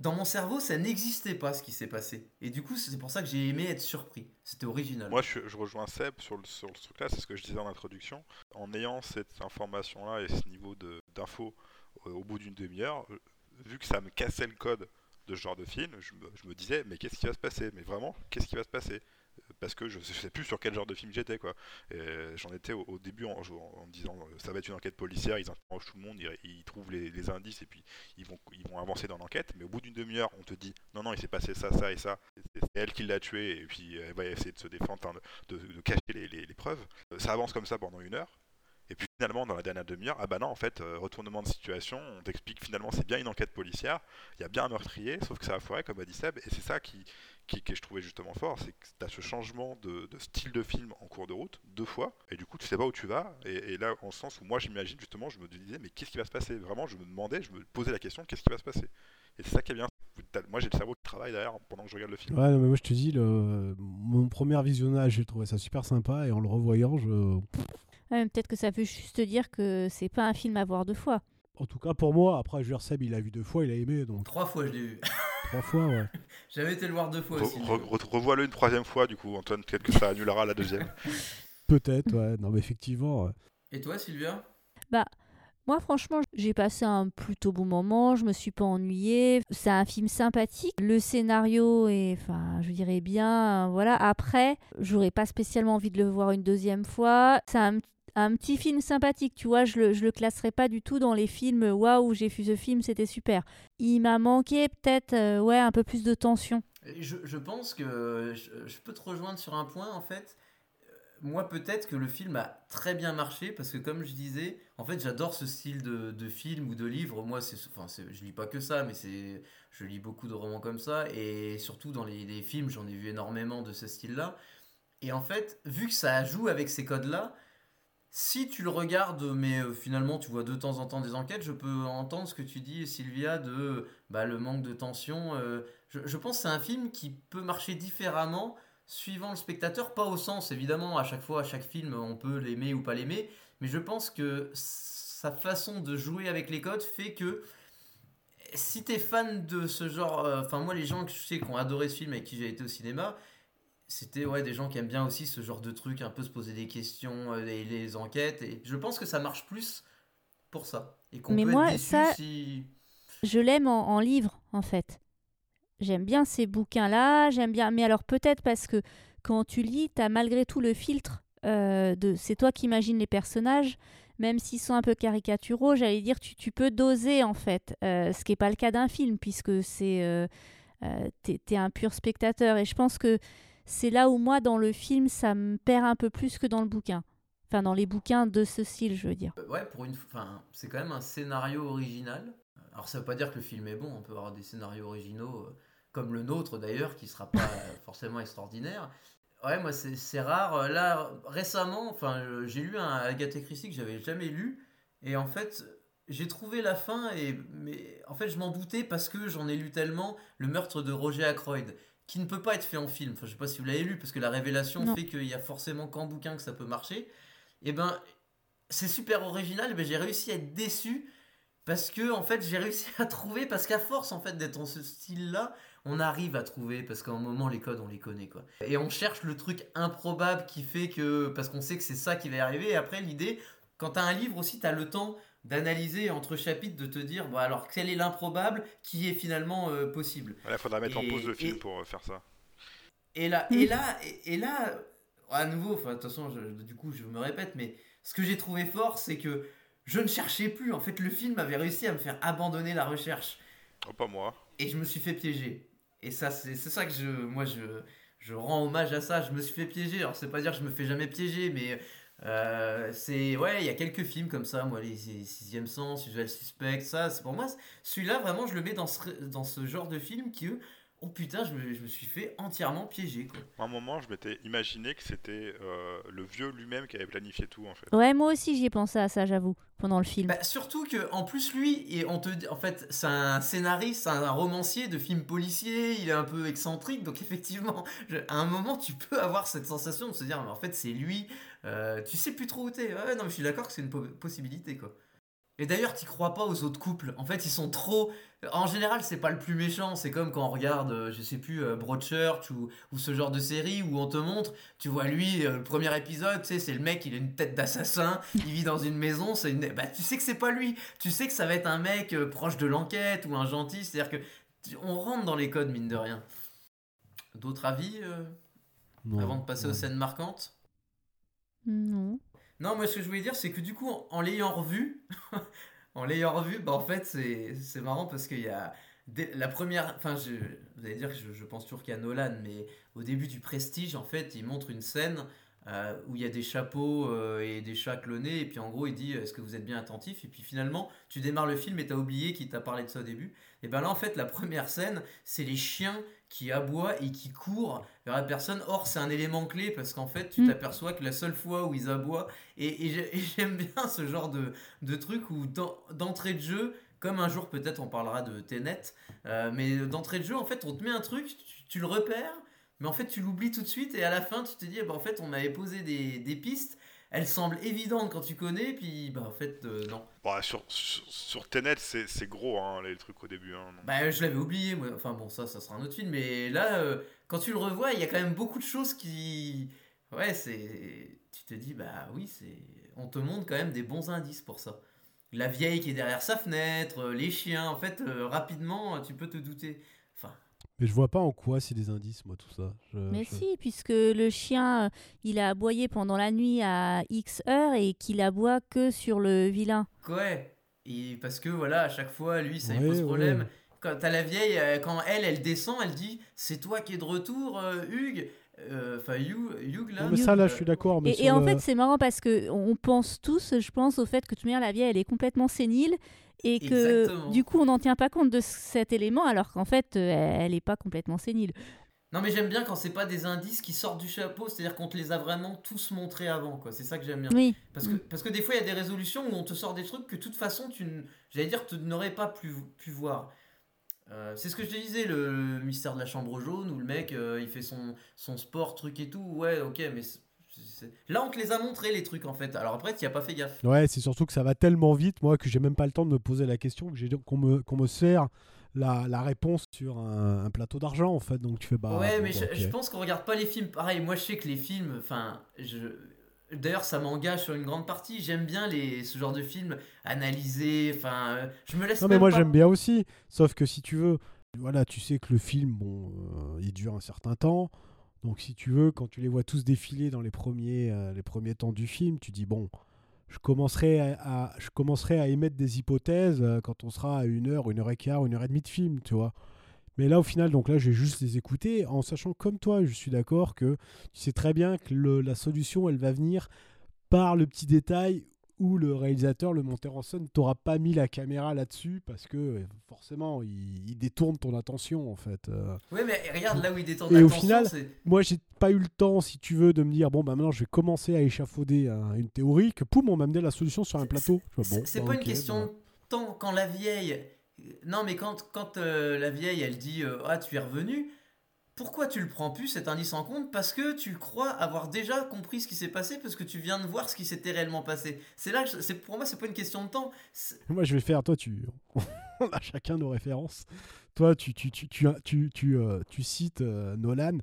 dans mon cerveau, ça n'existait pas ce qui s'est passé. Et du coup, c'est pour ça que j'ai aimé être surpris. C'était original. Moi, je, rejoins Seb sur le, sur le truc-là, c'est ce que je disais en introduction. En ayant cette information-là et ce niveau d'infos au, au bout d'une demi-heure, vu que ça me cassait le code de ce genre de film, je me, disais, mais qu'est-ce qui va se passer? Mais vraiment, qu'est-ce qui va se passer? Parce que je, ne sais plus sur quel genre de film j'étais quoi. J'en étais au, début en, disant ça va être une enquête policière, ils interrogent tout le monde, ils, trouvent les, indices et puis ils vont, ils vont avancer dans l'enquête. Mais au bout d'une demi-heure, on te dit non non il s'est passé ça ça et ça, c'est elle qui l'a tué et puis elle va essayer de se défendre, de, cacher les, les, preuves. Ça avance comme ça pendant une heure. Et puis finalement, dans la dernière demi-heure, ah bah non, en fait, euh, retournement de situation, on t'explique finalement c'est bien une enquête policière, il y a bien un meurtrier, sauf que ça a foiré, comme a dit Seb, et c'est ça qui, qui, que je trouvais justement fort, c'est que tu as ce changement de, style de film en cours de route, deux fois, et du coup tu sais pas où tu vas, et, là, en sens où moi j'imagine justement, je me disais, mais qu'est-ce qui va se passer? Vraiment, je me demandais, je me posais la question, qu'est-ce qui va se passer? Et c'est ça qui est bien. Moi j'ai le cerveau qui travaille derrière pendant que je regarde le film. Ouais, mais moi je te dis, le... mon premier visionnage, j'ai trouvé ça super sympa, et en le revoyant, je. Peut-être que ça veut juste dire que c'est pas un film à voir deux fois. En tout cas pour moi, après je Seb il a vu deux fois, il a aimé donc. Trois fois je l'ai vu. Trois fois ouais. J'avais été le voir deux fois aussi. Revois-le une troisième fois du coup, Antoine, peut-être que ça annulera la deuxième. peut-être ouais, non mais effectivement. Et toi Sylvia? Bah moi, franchement, j'ai passé un plutôt bon moment. Je me suis pas ennuyée. C'est un film sympathique. Le scénario est, enfin, je dirais bien. Voilà. Après, j'aurais pas spécialement envie de le voir une deuxième fois. C'est un un petit film sympathique, tu vois, je le, je le classerai pas du tout dans les films waouh, j'ai vu ce film, c'était super. Il m'a manqué peut-être euh, ouais, un peu plus de tension. Je, je pense que je, peux te rejoindre sur un point en fait. Euh, moi, peut-être que le film a très bien marché parce que, comme je disais, en fait, j'adore ce style de, de, film ou de livre. Moi, c'est, enfin, je lis pas que ça, mais c'est, je lis beaucoup de romans comme ça et surtout dans les films, j'en ai vu énormément de ce style-là. Et en fait, vu que ça joue avec ces codes-là, si tu le regardes, mais euh, finalement tu vois de temps en temps des enquêtes, je peux entendre ce que tu dis, Sylvia, de bah, le manque de tension. Euh, je, pense que c'est un film qui peut marcher différemment suivant le spectateur, pas au sens, évidemment, à chaque fois, à chaque film, on peut l'aimer ou pas l'aimer, mais je pense que sa façon de jouer avec les codes fait que si tu es fan de ce genre, euh, enfin moi les gens que je sais qui ont adoré ce film et qui j'ai été au cinéma, c'était ouais, des gens qui aiment bien aussi ce genre de truc, un peu se poser des questions euh, et les enquêtes. Et je pense que ça marche plus pour ça. Et Mais moi, ça, je l'aime en, livre, en fait. J'aime bien ces bouquins-là, j'aime bien. Mais alors peut-être parce que quand tu lis, tu as malgré tout le filtre euh, de. C'est toi qui imagines les personnages, même s'ils sont un peu caricaturaux, j'allais dire, tu, tu, peux doser en fait. Euh, ce qui n'est pas le cas d'un film, puisque c'est. tu es, un pur spectateur. Et je pense que c'est là où moi, dans le film, ça me perd un peu plus que dans le bouquin. Enfin, dans les bouquins de ce style, je veux dire. Euh, ouais, pour une, enfin, c'est quand même un scénario original. Alors, ça veut pas dire que le film est bon. On peut avoir des scénarios originaux, euh, comme le nôtre d'ailleurs, qui sera pas forcément extraordinaire. Ouais, moi, c'est rare. Là, récemment, enfin, j'ai lu un Agatha Christie que j'avais jamais lu, et en fait, j'ai trouvé la fin et mais en fait je m'en doutais parce que j'en ai lu tellement le meurtre de Roger Ackroyd qui ne peut pas être fait en film. Enfin, je sais pas si vous l'avez lu, parce que la révélation fait qu'il y a forcément qu'en bouquin que ça peut marcher. Et eh ben, c'est super original, mais j'ai réussi à être déçu parce que en fait, j'ai réussi à trouver parce qu'à force en fait d'être dans ce style-là, on arrive à trouver parce qu'à un moment les codes on les connaît quoi. Et on cherche le truc improbable qui fait que parce qu'on sait que c'est ça qui va arriver. Et après l'idée, quand tu as un livre aussi, tu as le temps d'analyser entre chapitres, de te dire, bon, alors quel est l'improbable qui est finalement euh, possible. Il faudra mettre en pause le film pour euh, faire ça. Et là, et là, et, là, à nouveau, enfin, de toute façon, du coup, je me répète, mais ce que j'ai trouvé fort, c'est que je ne cherchais plus. En fait, le film avait réussi à me faire abandonner la recherche. Oh, pas moi. Et je me suis fait piéger. Et ça, c'est ça que je, moi, je, je rends hommage à ça. Je me suis fait piéger. Alors, c'est pas dire que je me fais jamais piéger, mais euh, c'est ouais, il y a quelques films comme ça, moi les Sixième Sens, Usual Suspect, ça, c'est pour moi celui-là vraiment je le mets dans ce, dans ce genre de film qui eux oh putain, je me, je me, suis fait entièrement piéger. Quoi. À un moment, je m'étais imaginé que c'était euh, le vieux lui-même qui avait planifié tout, en fait. Ouais, moi aussi, j'y ai pensé à ça, j'avoue, pendant le film. Bah, surtout que, en plus, lui, et on te, en fait, c'est un scénariste, un romancier de films policiers, il est un peu excentrique, donc effectivement, à un moment, tu peux avoir cette sensation de se dire, mais en fait, c'est lui, euh, tu sais plus trop où t'es. Ouais, non, mais je suis d'accord que c'est une possibilité, quoi. Et d'ailleurs, t'y crois pas aux autres couples. En fait, ils sont trop. En général, c'est pas le plus méchant. C'est comme quand on regarde, euh, je sais plus, euh, Broadchurch ou, ou ce genre de série où on te montre, tu vois, lui, euh, le premier épisode, tu sais, c'est le mec, il a une tête d'assassin, il vit dans une maison, c'est une. Bah, tu sais que c'est pas lui. Tu sais que ça va être un mec euh, proche de l'enquête ou un gentil. C'est-à-dire que on rentre dans les codes, mine de rien. D'autres avis euh, Non, avant de passer non. aux scènes marquantes? Non. Non, moi ce que je voulais dire, c'est que du coup, en, l'ayant revu, en l'ayant revu, bah en fait, c'est marrant parce qu'il y a la première. Enfin, vous allez dire que je, pense toujours a Nolan, mais au début du Prestige, en fait, il montre une scène euh, où il y a des chapeaux euh, et des chats clonés, et puis en gros, il dit Est-ce que vous êtes bien attentif? Et puis finalement, tu démarres le film et t'as oublié qu'il t'a parlé de ça au début. Et ben là, en fait, la première scène, c'est les chiens qui aboient et qui courent vers la personne. Or, c'est un élément clé parce qu'en fait, tu Mm. t'aperçois que la seule fois où ils aboient, et, et j'ai- et j'aime bien ce genre de, de truc où d'en- d'entrée de jeu, comme un jour peut-être on parlera de Tenet, euh, mais d'entrée de jeu, en fait, on te met un truc, tu, tu le repères, mais en fait, tu l'oublies tout de suite, et à la fin, tu te dis, eh ben, en fait, on m'avait posé des, des pistes, elles semblent évidentes quand tu connais, puis bah, en fait, euh, non. Bah, sur, sur, sur Tenet, c'est gros, hein, les trucs au début. Hein. Bah, je l'avais oublié, moi. Enfin bon, ça, ça sera un autre film. Mais là, euh, quand tu le revois, il y a quand même beaucoup de choses qui. Ouais, c'est. Tu te dis, bah oui, c'est. On te montre quand même des bons indices pour ça. La vieille qui est derrière sa fenêtre, euh, les chiens, en fait, euh, rapidement, tu peux te douter. Mais je vois pas en quoi c'est des indices, moi, tout ça. Je- Mais je- si, puisque le chien, euh, il a aboyé pendant la nuit à X heures et qu'il aboie que sur le vilain. ouais. Et parce que voilà, à chaque fois, lui, ça lui Ouais, pose problème. ouais. Quand t'as la vieille, euh, quand elle, elle descend, elle dit C'est toi qui es de retour, euh, Hugues Enfin, Hugh, Hugh, là. Non, mais ça, là, Euh, je suis d'accord. Et, en le- fait, c'est marrant parce que on pense tous, je pense, au fait que manière, la vieille, elle est complètement sénile et que Exactement. du coup, on n'en tient pas compte de cet élément alors qu'en fait, euh, elle n'est pas complètement sénile. Non mais j'aime bien quand c'est pas des indices qui sortent du chapeau, c'est-à-dire qu'on te les a vraiment tous montrés avant, quoi. C'est ça que j'aime bien. Oui. Parce que, parce que des fois il y a des résolutions où on te sort des trucs que de toute façon tu, j'allais dire, tu n'aurais pas pu, pu voir. Euh, c'est ce que je te disais, le mystère de la chambre jaune, où le mec euh, il fait son, son sport, truc et tout. Ouais, ok, mais là on te les a montrés les trucs en fait. Alors après tu as pas fait gaffe. Ouais, c'est surtout que ça va tellement vite, moi, que j'ai même pas le temps de me poser la question, que j'ai qu'on me, qu'on me sert la, la réponse sur un, un plateau d'argent, en fait. Donc tu fais bah. ouais, mais je, je pense qu'on regarde pas les films pareil. Moi, je sais que les films, enfin, je. D'ailleurs, ça m'engage sur une grande partie. J'aime bien les, ce genre de films analysés. Enfin, euh, je me laisse. Non, mais moi pas- j'aime bien aussi. Sauf que si tu veux, voilà, tu sais que le film, bon, euh, il dure un certain temps. Donc si tu veux, quand tu les vois tous défiler dans les premiers, euh, les premiers temps du film, tu dis bon, je commencerai à, à- je commencerai à émettre des hypothèses euh, quand on sera à une heure, une heure et quart, une heure et demie de film, tu vois. Mais là, au final, donc là, je vais juste les écouter en sachant comme toi, je suis d'accord que tu sais très bien que le- la solution, elle va venir par le petit détail où le réalisateur, le monteur en scène, t'aura pas mis la caméra là-dessus parce que euh, forcément, il, il détourne ton attention en fait. euh. Ouais, mais regarde là où il détend Et au final, moi, j'ai pas eu le temps, si tu veux, de me dire bon, bah maintenant, je vais commencer à échafauder un- une théorie que poum, on m'a amené la solution sur un plateau. Bon, C'est bah, pas une question bah. de temps. Quand la vieille. Non, mais quand, quand euh, la vieille, elle dit euh, Ah, tu es revenu. Pourquoi tu le prends plus cet indice en compte? Parce que tu crois avoir déjà compris ce qui s'est passé, parce que tu viens de voir ce qui s'était réellement passé. C'est là, c'est pour moi, c'est pas une question de temps. Moi, je vais faire, toi, tu. On a chacun nos références. Toi, tu, tu, tu, tu, tu, tu, euh, tu cites Nolan.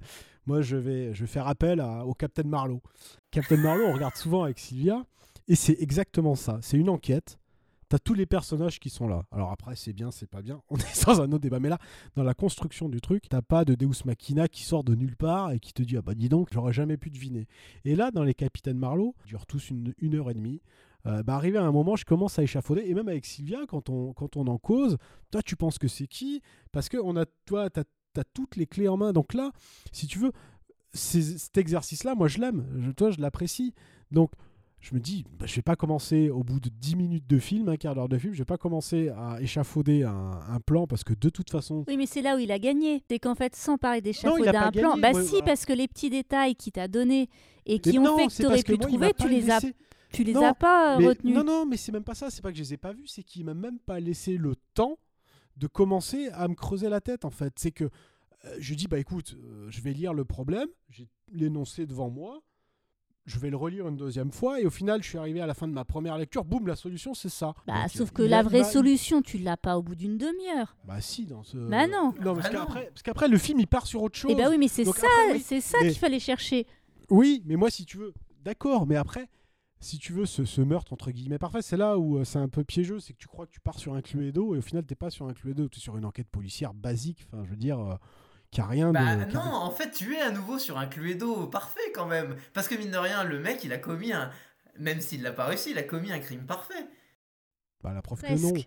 Moi, je vais, je vais faire appel au Captain Marlowe. Captain Marlowe, on regarde souvent avec Sylvia. Et c'est exactement ça. C'est une enquête. T'as tous les personnages qui sont là. Alors après, c'est bien, c'est pas bien. On est dans un autre débat. Mais là, dans la construction du truc, t'as pas de Deus Machina qui sort de nulle part et qui te dit Ah bah dis donc, j'aurais jamais pu deviner. Et là, dans les Capitaines Marlowe, ils durent tous une, une heure et demie. Euh, bah, arrivé à un moment, je commence à échafauder. Et même avec Sylvia, quand on, quand on en cause, toi, tu penses que c'est qui? Parce que on a, toi, tu as, toutes les clés en main. Donc là, si tu veux, cet exercice-là, moi, je l'aime. Toi, je l'apprécie. Donc, je me dis, bah, je vais pas commencer au bout de 10 minutes de film, un quart d'heure de film, je vais pas commencer à échafauder un, un plan parce que de toute façon, Oui, mais c'est là où il a gagné. C'est qu'en fait, sans parler d'échafauder un plan, bah si, parce que les petits détails qu'il t'a donnés et qui Mais ont non, fait que tu aurais pu moi, trouver, tu les as, tu les Non, as pas euh, mais- retenus. Non, non, mais c'est même pas ça. C'est pas que je les ai pas vus, c'est qu'il m'a même pas laissé le temps de commencer à me creuser la tête, en fait. C'est que euh, je dis, bah écoute, euh, je vais lire le problème, j'ai l'énoncé devant moi. Je vais le relire une deuxième fois et au final je suis arrivé à la fin de ma première lecture, boum, la solution c'est ça. Bah, Donc, sauf que la vraie solution, tu l'as pas au bout d'une demi-heure. Bah si, dans ce... Bah non. Non, parce Ah non. qu'après, parce qu'après le film il part sur autre chose. Et bah oui, mais c'est Donc ça, après, oui. c'est ça Mais- qu'il fallait chercher. Oui, mais moi, si tu veux, d'accord, mais après, si tu veux, ce, ce meurtre, entre guillemets, parfait, c'est là où euh, c'est un peu piégeux, c'est que tu crois que tu pars sur un Cluedo et au final, t'es pas sur un Cluedo, tu es sur une enquête policière basique, enfin, je veux dire, euh, qui a rien Bah de... qui a non, en fait, tu es à nouveau sur un Cluedo parfait quand même. Parce que mine de rien, le mec, il a commis un. Même s'il l'a pas réussi, il a commis un crime parfait. Bah, la preuve que non.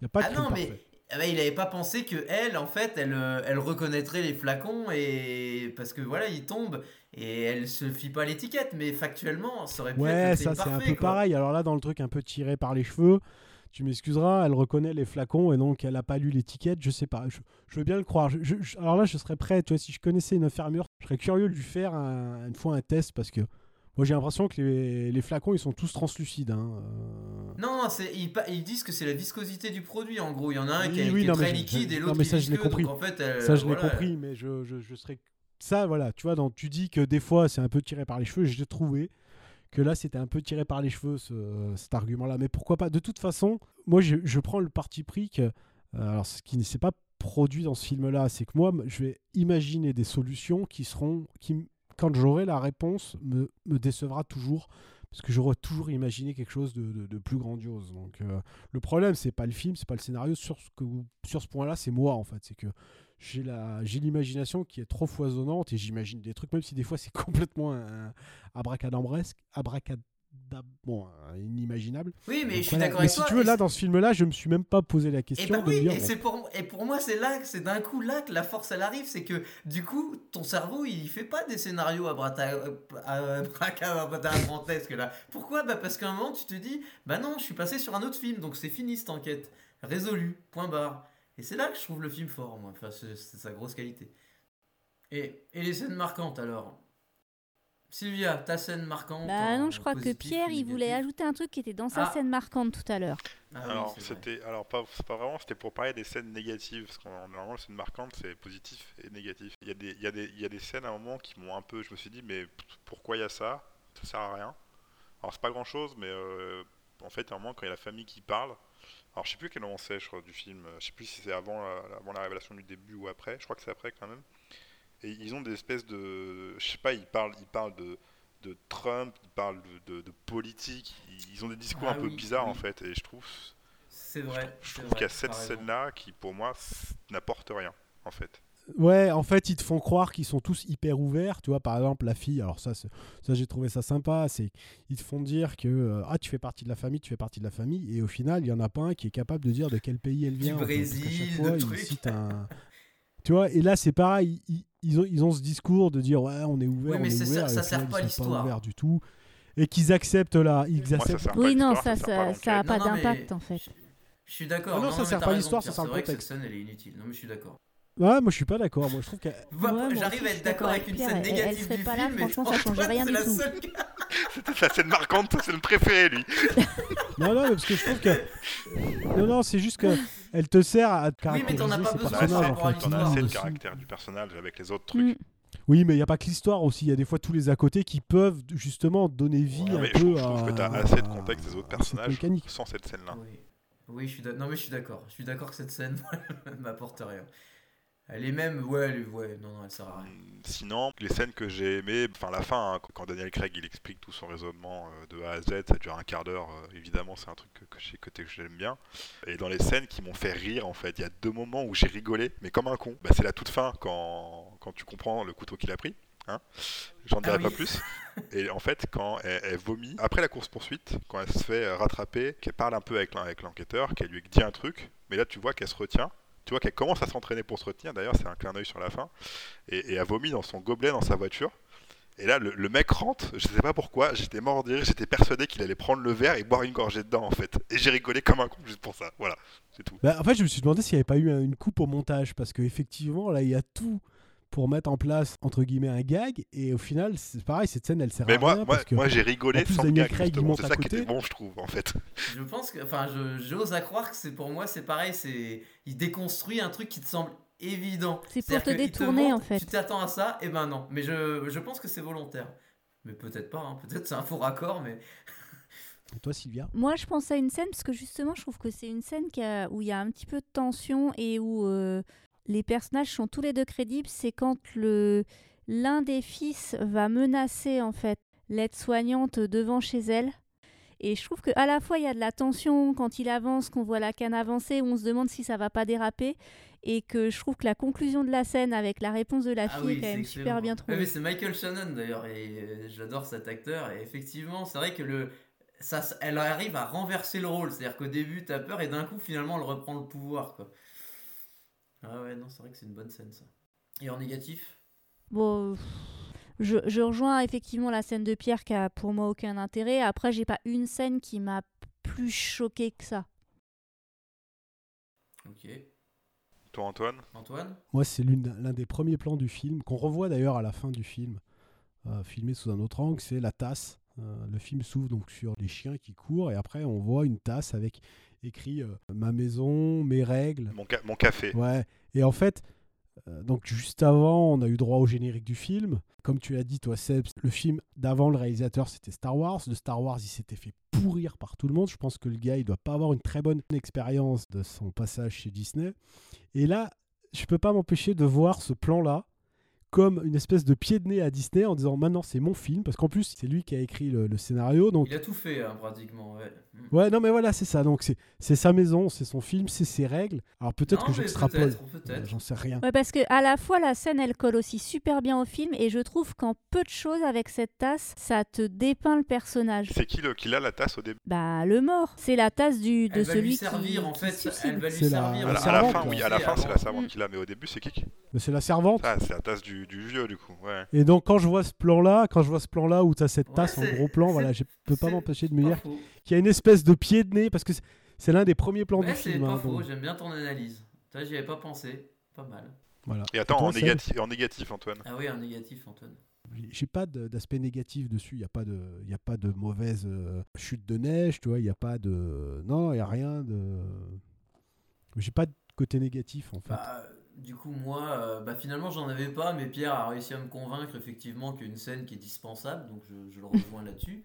Il n'y a pas de ah crime non, mais parfait. ah bah, il avait pas pensé que elle, en fait, elle, euh, elle reconnaîtrait les flacons et parce que voilà, il tombe et elle se fie pas à l'étiquette, mais factuellement, ça aurait pu être Ouais, le ça, c'est un parfait, peu quoi. pareil. Alors là, dans le truc un peu tiré par les cheveux, tu m'excuseras, elle reconnaît les flacons et donc elle a pas lu l'étiquette, je sais pas. Je, je veux bien le croire. Je- je- je- alors là, je serais prêt, tu vois, si je connaissais une infirmière, je serais curieux de lui faire un- une fois un test parce que moi, j'ai l'impression que les, les flacons, ils sont tous translucides. hein, euh. Non, ils, disent que c'est la viscosité du produit en gros. Il y en a un qui, Oui, est- oui, qui est non, mais très je- liquide je- et l'autre qui ça, est je l'ai visqueux, compris. donc en fait, elle- Ça, je l'ai compris, mais je, je, je serais. Ça, voilà, tu vois, donc, tu dis que des fois, c'est un peu tiré par les cheveux. J'ai trouvé que là, c'était un peu tiré par les cheveux, ce- cet argument-là. Mais pourquoi pas? De toute façon, moi, je, prends le parti pris que. euh, alors, ce qui ne s'est pas produit dans ce film-là, c'est que moi, je vais imaginer des solutions qui seront. qui, quand j'aurai la réponse, me, décevra toujours. Parce que j'aurais toujours imaginé quelque chose de plus grandiose. Donc, euh, le problème, c'est pas le film, c'est pas le scénario. Sur ce, que, sur ce point-là, c'est moi, en fait. C'est que j'ai la j'ai l'imagination qui est trop foisonnante et j'imagine des trucs même si des fois c'est complètement un, abracadabresque abracadab bon euh, inimaginable Oui, mais Donc je suis voilà. d'accord mais avec si toi. tu veux et là dans ce film là je me suis même pas posé la Et question bah de oui, me dire et, bon, c'est pour, et pour moi, c'est là, c'est d'un coup là que la force elle arrive, c'est que du coup, ton cerveau il fait pas des scénarios abracadabrantesques là. Pourquoi? Bah parce qu'à un moment tu te dis, bah non, je suis passé sur un autre film, donc c'est fini cette enquête, résolu, point barre. Et c'est là que je trouve le film fort, moi, enfin, c'est sa grosse qualité. Et, et les scènes marquantes alors? Sylvia, ta scène marquante Bah non, je crois que Pierre, il voulait ajouter un truc qui était dans sa Ah. scène marquante tout à l'heure. Ah alors, c'était, alors pas, c'est pas vraiment, c'était pour parler des scènes négatives, parce que normalement, les scènes marquantes, c'est positif et négatif. Il y, a des, il, y a des, il y a des scènes à un moment qui m'ont un peu, je me suis dit, mais pourquoi il y a ça? Ça sert à rien. Alors, c'est pas grand chose, mais euh, en fait, à un moment, quand il y a la famille qui parle, alors je sais plus quel moment c'est, je crois, du film, euh, je sais plus si c'est avant la, avant la révélation du début ou après, je crois que c'est après quand même. Et ils ont des espèces de. Je sais pas, ils parlent, ils parlent de, de Trump, ils parlent de, de- de politique, ils ont des discours Ah un peu bizarres oui. en fait, et je trouve C'est vrai. je trouve qu'il y a cette scène-là qui, pour moi, n'apporte rien, en fait. Ouais en fait ils te font croire qu'ils sont tous hyper ouverts tu vois par exemple la fille alors ça ça j'ai trouvé ça sympa c'est ils te font dire que euh, ah tu fais partie de la famille tu fais partie de la famille et au final il y en a pas un qui est capable de dire de quel pays elle vient chaque Brésil, fois, de il trucs. cite un tu vois et là c'est pareil ils, ils ont, ils ont ce discours de dire ouais on est ouvert Oui, mais on est ça- ouvert, ça au sert pas ils sont l'histoire. ouverts du tout et qu'ils acceptent là ils Moi, ça acceptent Oui, non, l'histoire, ça, ça, ça a pas d'impact en fait. Je suis d'accord. Ah non, ça sert pas l'histoire, ça sert C'est le vrai que cette contexte. scène, elle est inutile. Non, mais je suis d'accord. Ouais moi je suis pas d'accord moi je trouve que Ouais, J'arrive à je être d'accord avec d'accord une scène Pierre, elle- elle négative serait du pas là, film, mais franchement, ça Antoine, rien c'est du la tout. C'était sa scène marquante, c'est le préféré, lui. non non mais parce que je trouve que non non c'est juste que elle te sert à te Oui, mais t'en as caractériser pas scène, en fait t'en as assez le dessus. caractère du personnage avec les autres Mm. trucs. Oui, mais il n'y a pas que l'histoire aussi. Il y a des fois tous les à côté qui peuvent justement donner vie Ouais, un mais je peu trouve, je trouve à, que t'as assez de contexte des autres personnages sans cette scène-là. Oui, oui je suis d'ac- non, mais je suis d'accord. Je suis d'accord que cette scène ne m'apporte rien. Elle est même. Ouais, elle est- ouais, non, non, elle sert à rien. Sinon, les scènes que j'ai aimées, enfin la fin, hein, quand Daniel Craig il explique tout son raisonnement euh, de A à Z, ça dure un quart d'heure, euh, évidemment c'est un truc que, que j'ai- que, que j'aime bien. Et dans les scènes qui m'ont fait rire en fait, il y a deux moments où j'ai rigolé, mais comme un con. Bah, c'est la toute fin quand, quand tu comprends le couteau qu'il a pris. Hein J'en dirai Ah pas plus. Et en fait, quand elle, elle vomit, après la course-poursuite, quand elle se fait euh, rattraper, qu'elle parle un peu avec l'enquêteur, qu'elle lui dit un truc, mais là tu vois qu'elle se retient. Tu vois qu'elle commence à s'entraîner pour se retenir, d'ailleurs c'est un clin d'œil sur la fin. Et, elle vomit dans son gobelet dans sa voiture. Et là, le, mec rentre, je sais pas pourquoi, j'étais mort de j'étais persuadé qu'il allait prendre le verre et boire une gorgée dedans en fait. Et j'ai rigolé comme un con juste pour ça. Voilà, c'est tout. Bah, en fait, je me suis demandé s'il n'y avait pas eu un- une coupe au montage parce qu'effectivement, là, il y a tout pour mettre en place entre guillemets un gag et au final, c'est pareil, cette scène, elle sert Mais à moi, rien moi, parce que moi j'ai rigolé plus, sans gag, C'est ça qui était bon, je trouve, en fait. Je pense que. Enfin, je- j'ose à croire que c'est pour moi, c'est pareil. c'est Il déconstruit un truc qui te semble évident. C'est pour te détourner, montre, en fait. Tu t'attends à ça, et ben non. Mais je, je pense que c'est volontaire. Mais peut-être pas, hein. peut-être c'est un faux raccord, mais. Et toi, Sylvia? Moi, je pense à une scène parce que justement, je trouve que c'est une scène qui a- où il y a un petit peu de tension et où euh, les personnages sont tous les deux crédibles. C'est quand le l'un des fils va menacer en fait l'aide-soignante devant chez elle. Et je trouve que à la fois il y a de la tension quand il avance, qu'on voit la canne avancer, où on se demande si ça va pas déraper, et que je trouve que la conclusion de la scène avec la réponse de la Ah fille oui, est quand même excellent. super bien trouvée. mais c'est Michael Shannon d'ailleurs, et euh, j'adore cet acteur. Et effectivement, c'est vrai que le, ça, elle arrive à renverser le rôle. C'est-à-dire qu'au début, t'as peur, et d'un coup, finalement, elle reprend le pouvoir. Quoi. Ah ouais, non, c'est vrai que c'est une bonne scène ça. Et en négatif? Bon, je, je rejoins effectivement la scène de Pierre qui a pour moi aucun intérêt. Après, j'ai pas une scène qui m'a plus choqué que ça. Ok. Toi, Antoine? Antoine? Moi, c'est l'un des premiers plans du film, qu'on revoit d'ailleurs à la fin du film, euh, filmé sous un autre angle, c'est la tasse. Euh, le film s'ouvre donc sur des chiens qui courent, et après, on voit une tasse avec écrit euh, Ma maison, mes règles. Mon, ca- mon café. Ouais, et en fait, euh, donc juste avant, on a eu droit au générique du film. Comme tu l'as dit, toi, Seb, le film d'avant, le réalisateur, c'était Star Wars. De Star Wars, il s'était fait pourrir par tout le monde. Je pense que le gars, il doit pas avoir une très bonne expérience de son passage chez Disney. Et là, je peux pas m'empêcher de voir ce plan-là comme une espèce de pied de nez à Disney en disant maintenant c'est mon film parce qu'en plus c'est lui qui a écrit le, le scénario donc Il a tout fait, hein, pratiquement. Ouais. Mm. ouais non mais voilà c'est ça donc c'est c'est sa maison c'est son film c'est ses règles alors peut-être que j'extrapole. Euh, j'en sais rien Ouais, parce que à la fois la scène elle colle aussi super bien au film et je trouve qu'en peu de choses avec cette tasse, ça te dépeint le personnage. C'est qui, le, qui a la tasse au début? Bah le mort, c'est la tasse du de Elle va celui lui qui- servir, en qui fait. suicide. Elle va lui C'est la- servir. à la, à la fin, oui, à la fin, c'est la servante qui l'a, mais au début, c'est qui qui? C'est la servante Ah, c'est la tasse du, du vieux, du coup. Ouais. et donc quand je vois ce plan là quand je vois ce plan là où tu as cette Ouais, tasse en gros plan voilà je peux pas m'empêcher de me dire qu'il y a une espèce de pied de nez parce que c'est- l'un des premiers plans Ouais, du c'est film pas hein, faux, donc, j'aime bien ton analyse. Toi, j'y avais pas pensé. Pas mal. voilà Et attends, en, Seb négatif, en négatif, Antoine. Ah oui, un négatif, Antoine. j'ai pas de- d'aspect négatif dessus il y a pas de il y a pas de mauvaise euh, chute de neige tu vois il y a pas de non il y a rien de j'ai pas de côté négatif en fait Bah, du coup, moi, euh, bah, finalement, j'en avais pas, mais Pierre a réussi à me convaincre effectivement qu'il y a une scène qui est dispensable, donc je, le rejoins là-dessus.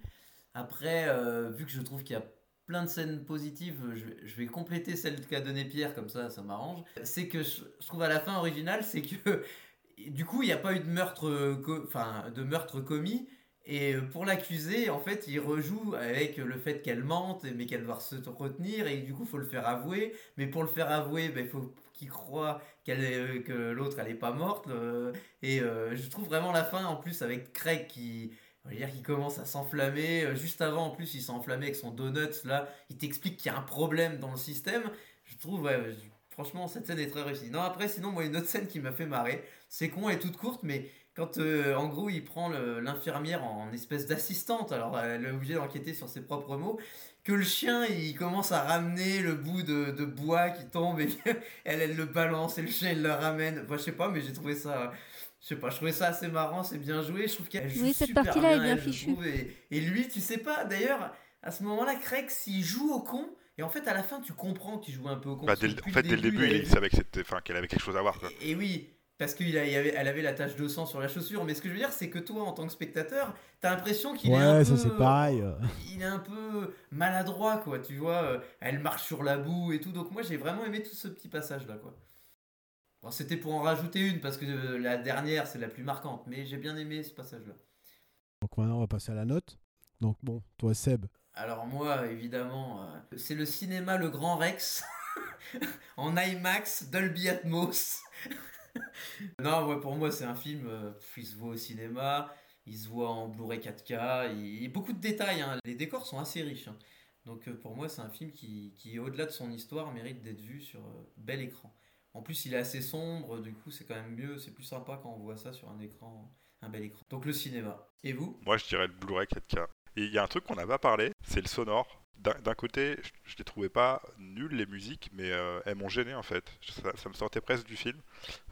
Après, euh, vu que je trouve qu'il y a plein de scènes positives, je, vais- compléter celle qu'a donnée Pierre, comme ça, ça m'arrange. C'est que je, trouve à la fin originale, c'est que du coup, il n'y a pas eu de meurtre, euh, de meurtre commis. Et pour l'accuser, en fait, il rejoue avec le fait qu'elle mente, mais qu'elle doit se retenir, et du coup, il faut le faire avouer. Mais pour le faire avouer, ben, il faut qu'il croit qu'elle est- euh, que l'autre, elle n'est pas morte. euh, et euh, je trouve vraiment la fin, en plus, avec Craig qui, on va dire, qui commence à s'enflammer. Juste avant, en plus, il s'est enflammé avec son donut, là. Il t'explique qu'il y a un problème dans le système. Je trouve, ouais, franchement, cette scène est très réussie. Non, après, sinon, moi, une autre scène qui m'a fait marrer, c'est con, elle est toute courte, mais quand en gros il prend l'infirmière en espèce d'assistante, alors elle est obligée d'enquêter sur ses propres mots, que le chien il commence à ramener le bout de, de bois qui tombe et elle elle le balance et le chien il le ramène. Enfin, je sais pas, mais j'ai trouvé ça. Je sais pas, je trouvais ça assez marrant, c'est bien joué. Je trouve qu'elle joue Oui, cette super partie-là est bien fichue. Et, et lui, tu sais pas, d'ailleurs, à ce moment-là, Craig, s'il joue au con, et en fait, à la fin, tu comprends qu'il joue un peu au con. Bah, dès en fait, dès le début, avait il savait que c'était, enfin, qu'elle avait quelque chose à voir. Quoi. et oui, parce qu'elle avait, elle avait la tache de sang sur la chaussure. Mais ce que je veux dire, c'est que toi, en tant que spectateur, t'as l'impression qu'il est un peu... ça c'est pareil. Il est un peu maladroit, quoi. Tu vois, euh, elle marche sur la boue et tout. Donc moi, j'ai vraiment aimé tout ce petit passage-là, quoi. Bon, c'était pour en rajouter une, parce que euh, la dernière, c'est la plus marquante. Mais j'ai bien aimé ce passage-là. donc maintenant on va passer à la note donc bon toi Seb Alors moi, évidemment, euh, c'est le cinéma Le Grand Rex en IMAX, Dolby Atmos. non, pour moi, c'est un film, euh, il se voit au cinéma, il se voit en Blu-ray 4K, il y a beaucoup de détails, hein. les décors sont assez riches. hein. Donc euh, pour moi, c'est un film qui, qui au-delà de son histoire, mérite d'être vu sur euh, bel écran. En plus, il est assez sombre, du coup, c'est quand même mieux, c'est plus sympa quand on voit ça sur un écran, un bel écran. Donc le cinéma. Et vous? Moi, je dirais le Blu-ray 4K. Et il y a un truc qu'on n'a pas parlé, c'est le sonore d'un côté, je, je les trouvais pas nulles les musiques, mais euh, elles m'ont gêné en fait. Ça, ça me sortait presque du film.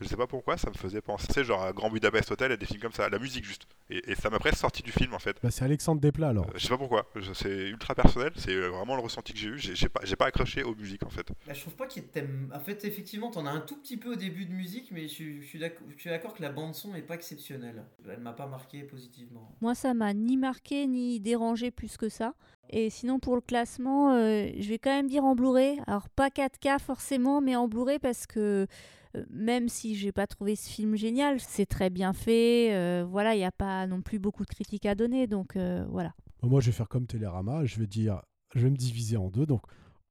Je sais pas pourquoi, ça me faisait penser genre à Grand Budapest Hotel et des films comme ça, la musique juste. Et, et ça m'a presque sorti du film en fait. Bah, c'est Alexandre Desplat alors. Euh, Je sais pas pourquoi, c'est ultra personnel, c'est euh, vraiment le ressenti que j'ai eu. J'ai pas, pas accroché aux musiques en fait. Bah, je trouve pas qu'il t'aime. En fait, effectivement, t'en as un tout petit peu au début de musique, mais je, suis- je suis d'accord je suis d'accord que la bande-son est pas exceptionnelle. Elle m'a pas marqué positivement. Moi, ça m'a ni marqué ni dérangé plus que ça. Et sinon, pour le classement, euh, je vais quand même dire en Blu-ray. Alors, pas 4K forcément, mais en Blu-ray parce que euh, même si j'ai pas trouvé ce film génial, c'est très bien fait. euh, voilà, il n'y a pas non plus beaucoup de critiques à donner. Donc, euh, voilà. Moi, je vais faire comme Télérama. Je vais dire, je vais me diviser en deux. Donc,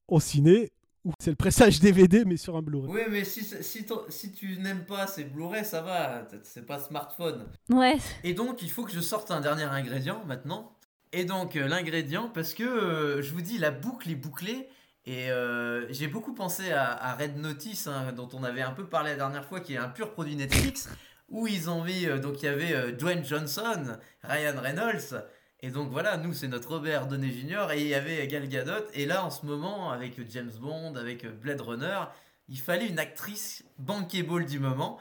au ciné, ou c'est le pressage DVD, mais sur un Blu-ray. Oui, mais si, si, tu n'aimes pas ces Blu-ray, ça va, c'est pas smartphone. Ouais. Et donc, il faut que je sorte un dernier ingrédient maintenant. Et donc, euh, l'ingrédient, parce que euh, je vous dis, la boucle est bouclée. Et euh, j'ai beaucoup pensé à, Red Notice, hein, dont on avait un peu parlé la dernière fois, qui est un pur produit Netflix, où ils ont mis, donc il y avait Dwayne Johnson, Ryan Reynolds, et donc voilà, nous c'est notre Robert Downey Jr. et il y avait Gal Gadot. Et là, en ce moment, avec James Bond, avec Blade Runner, il fallait une actrice bankable du moment.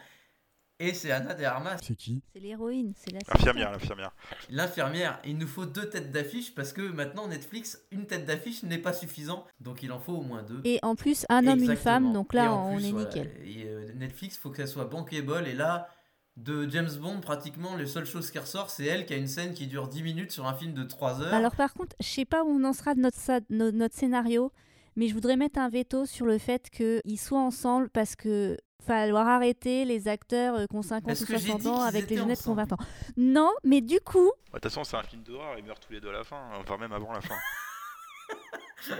Et c'est Anna de Armas, C'est qui C'est l'héroïne, c'est la L'infirmière, l'infirmière. l'infirmière. Il nous faut deux têtes d'affiche parce que maintenant Netflix, une tête d'affiche n'est pas suffisant, donc il en faut au moins deux. Et en plus, un homme, une femme. Donc là, on plus, est voilà, nickel. et, euh, Netflix, faut qu'elle soit bankable. Et là, de James Bond, pratiquement, les seules choses qui ressort, c'est elle qui a une scène qui dure 10 minutes sur un film de 3 heures. Alors par contre, je sais pas où on en sera de notre, notre scénario, mais je voudrais mettre un veto sur le fait qu'ils soient ensemble parce que falloir arrêter les acteurs euh, qui ont 50 Parce ou que j'ai 60 dit ans avec les jeunettes qui ont ensemble. 20 ans. Non, mais du coup, De toute façon, c'est un film d'horreur, ils meurent tous les deux à la fin, enfin même avant la fin.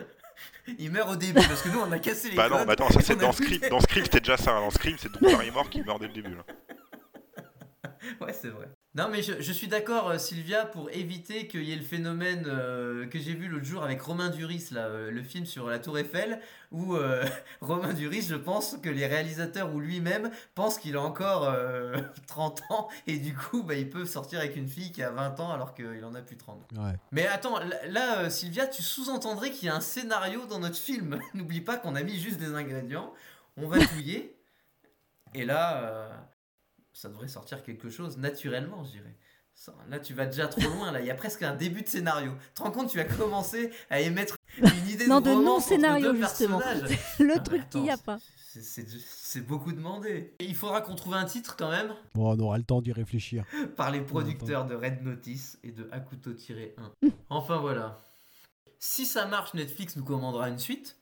Il meurt au début parce que nous, on a cassé les bah non, bah attends, ça c'est dans Scream, dans Scream c'était déjà ça, hein. dans Scream c'est Drew Barrymore qui meurt dès le début. là. Ouais, c'est vrai. Non, mais je, je suis d'accord, euh, Sylvia, pour éviter qu'il y ait le phénomène euh, que j'ai vu l'autre jour avec Romain Duris, là, euh, le film sur la Tour Eiffel, où euh, Romain Duris, je pense que les réalisateurs ou lui-même pensent qu'il a encore euh, 30 ans et du coup, bah, il peut sortir avec une fille qui a 20 ans alors qu'il en a plus 30. Ouais. Mais attends, là, Sylvia, tu sous-entendrais qu'il y a un scénario dans notre film. N'oublie pas qu'on a mis juste des ingrédients, on va touiller, et là, ça devrait sortir quelque chose naturellement, je dirais. Ça, Là, tu vas déjà trop loin, là. Il y a presque un début de scénario. Tu te rends compte, tu as commencé à émettre une idée non, de non-scénario, entre deux justement. le Ah, truc qu'il n'y a pas. c'est beaucoup demandé. Et il faudra qu'on trouve un titre quand même Bon, on aura le temps d'y réfléchir. par les producteurs de Red Notice et de Akuto-1. Enfin voilà. Si ça marche, Netflix nous commandera une suite.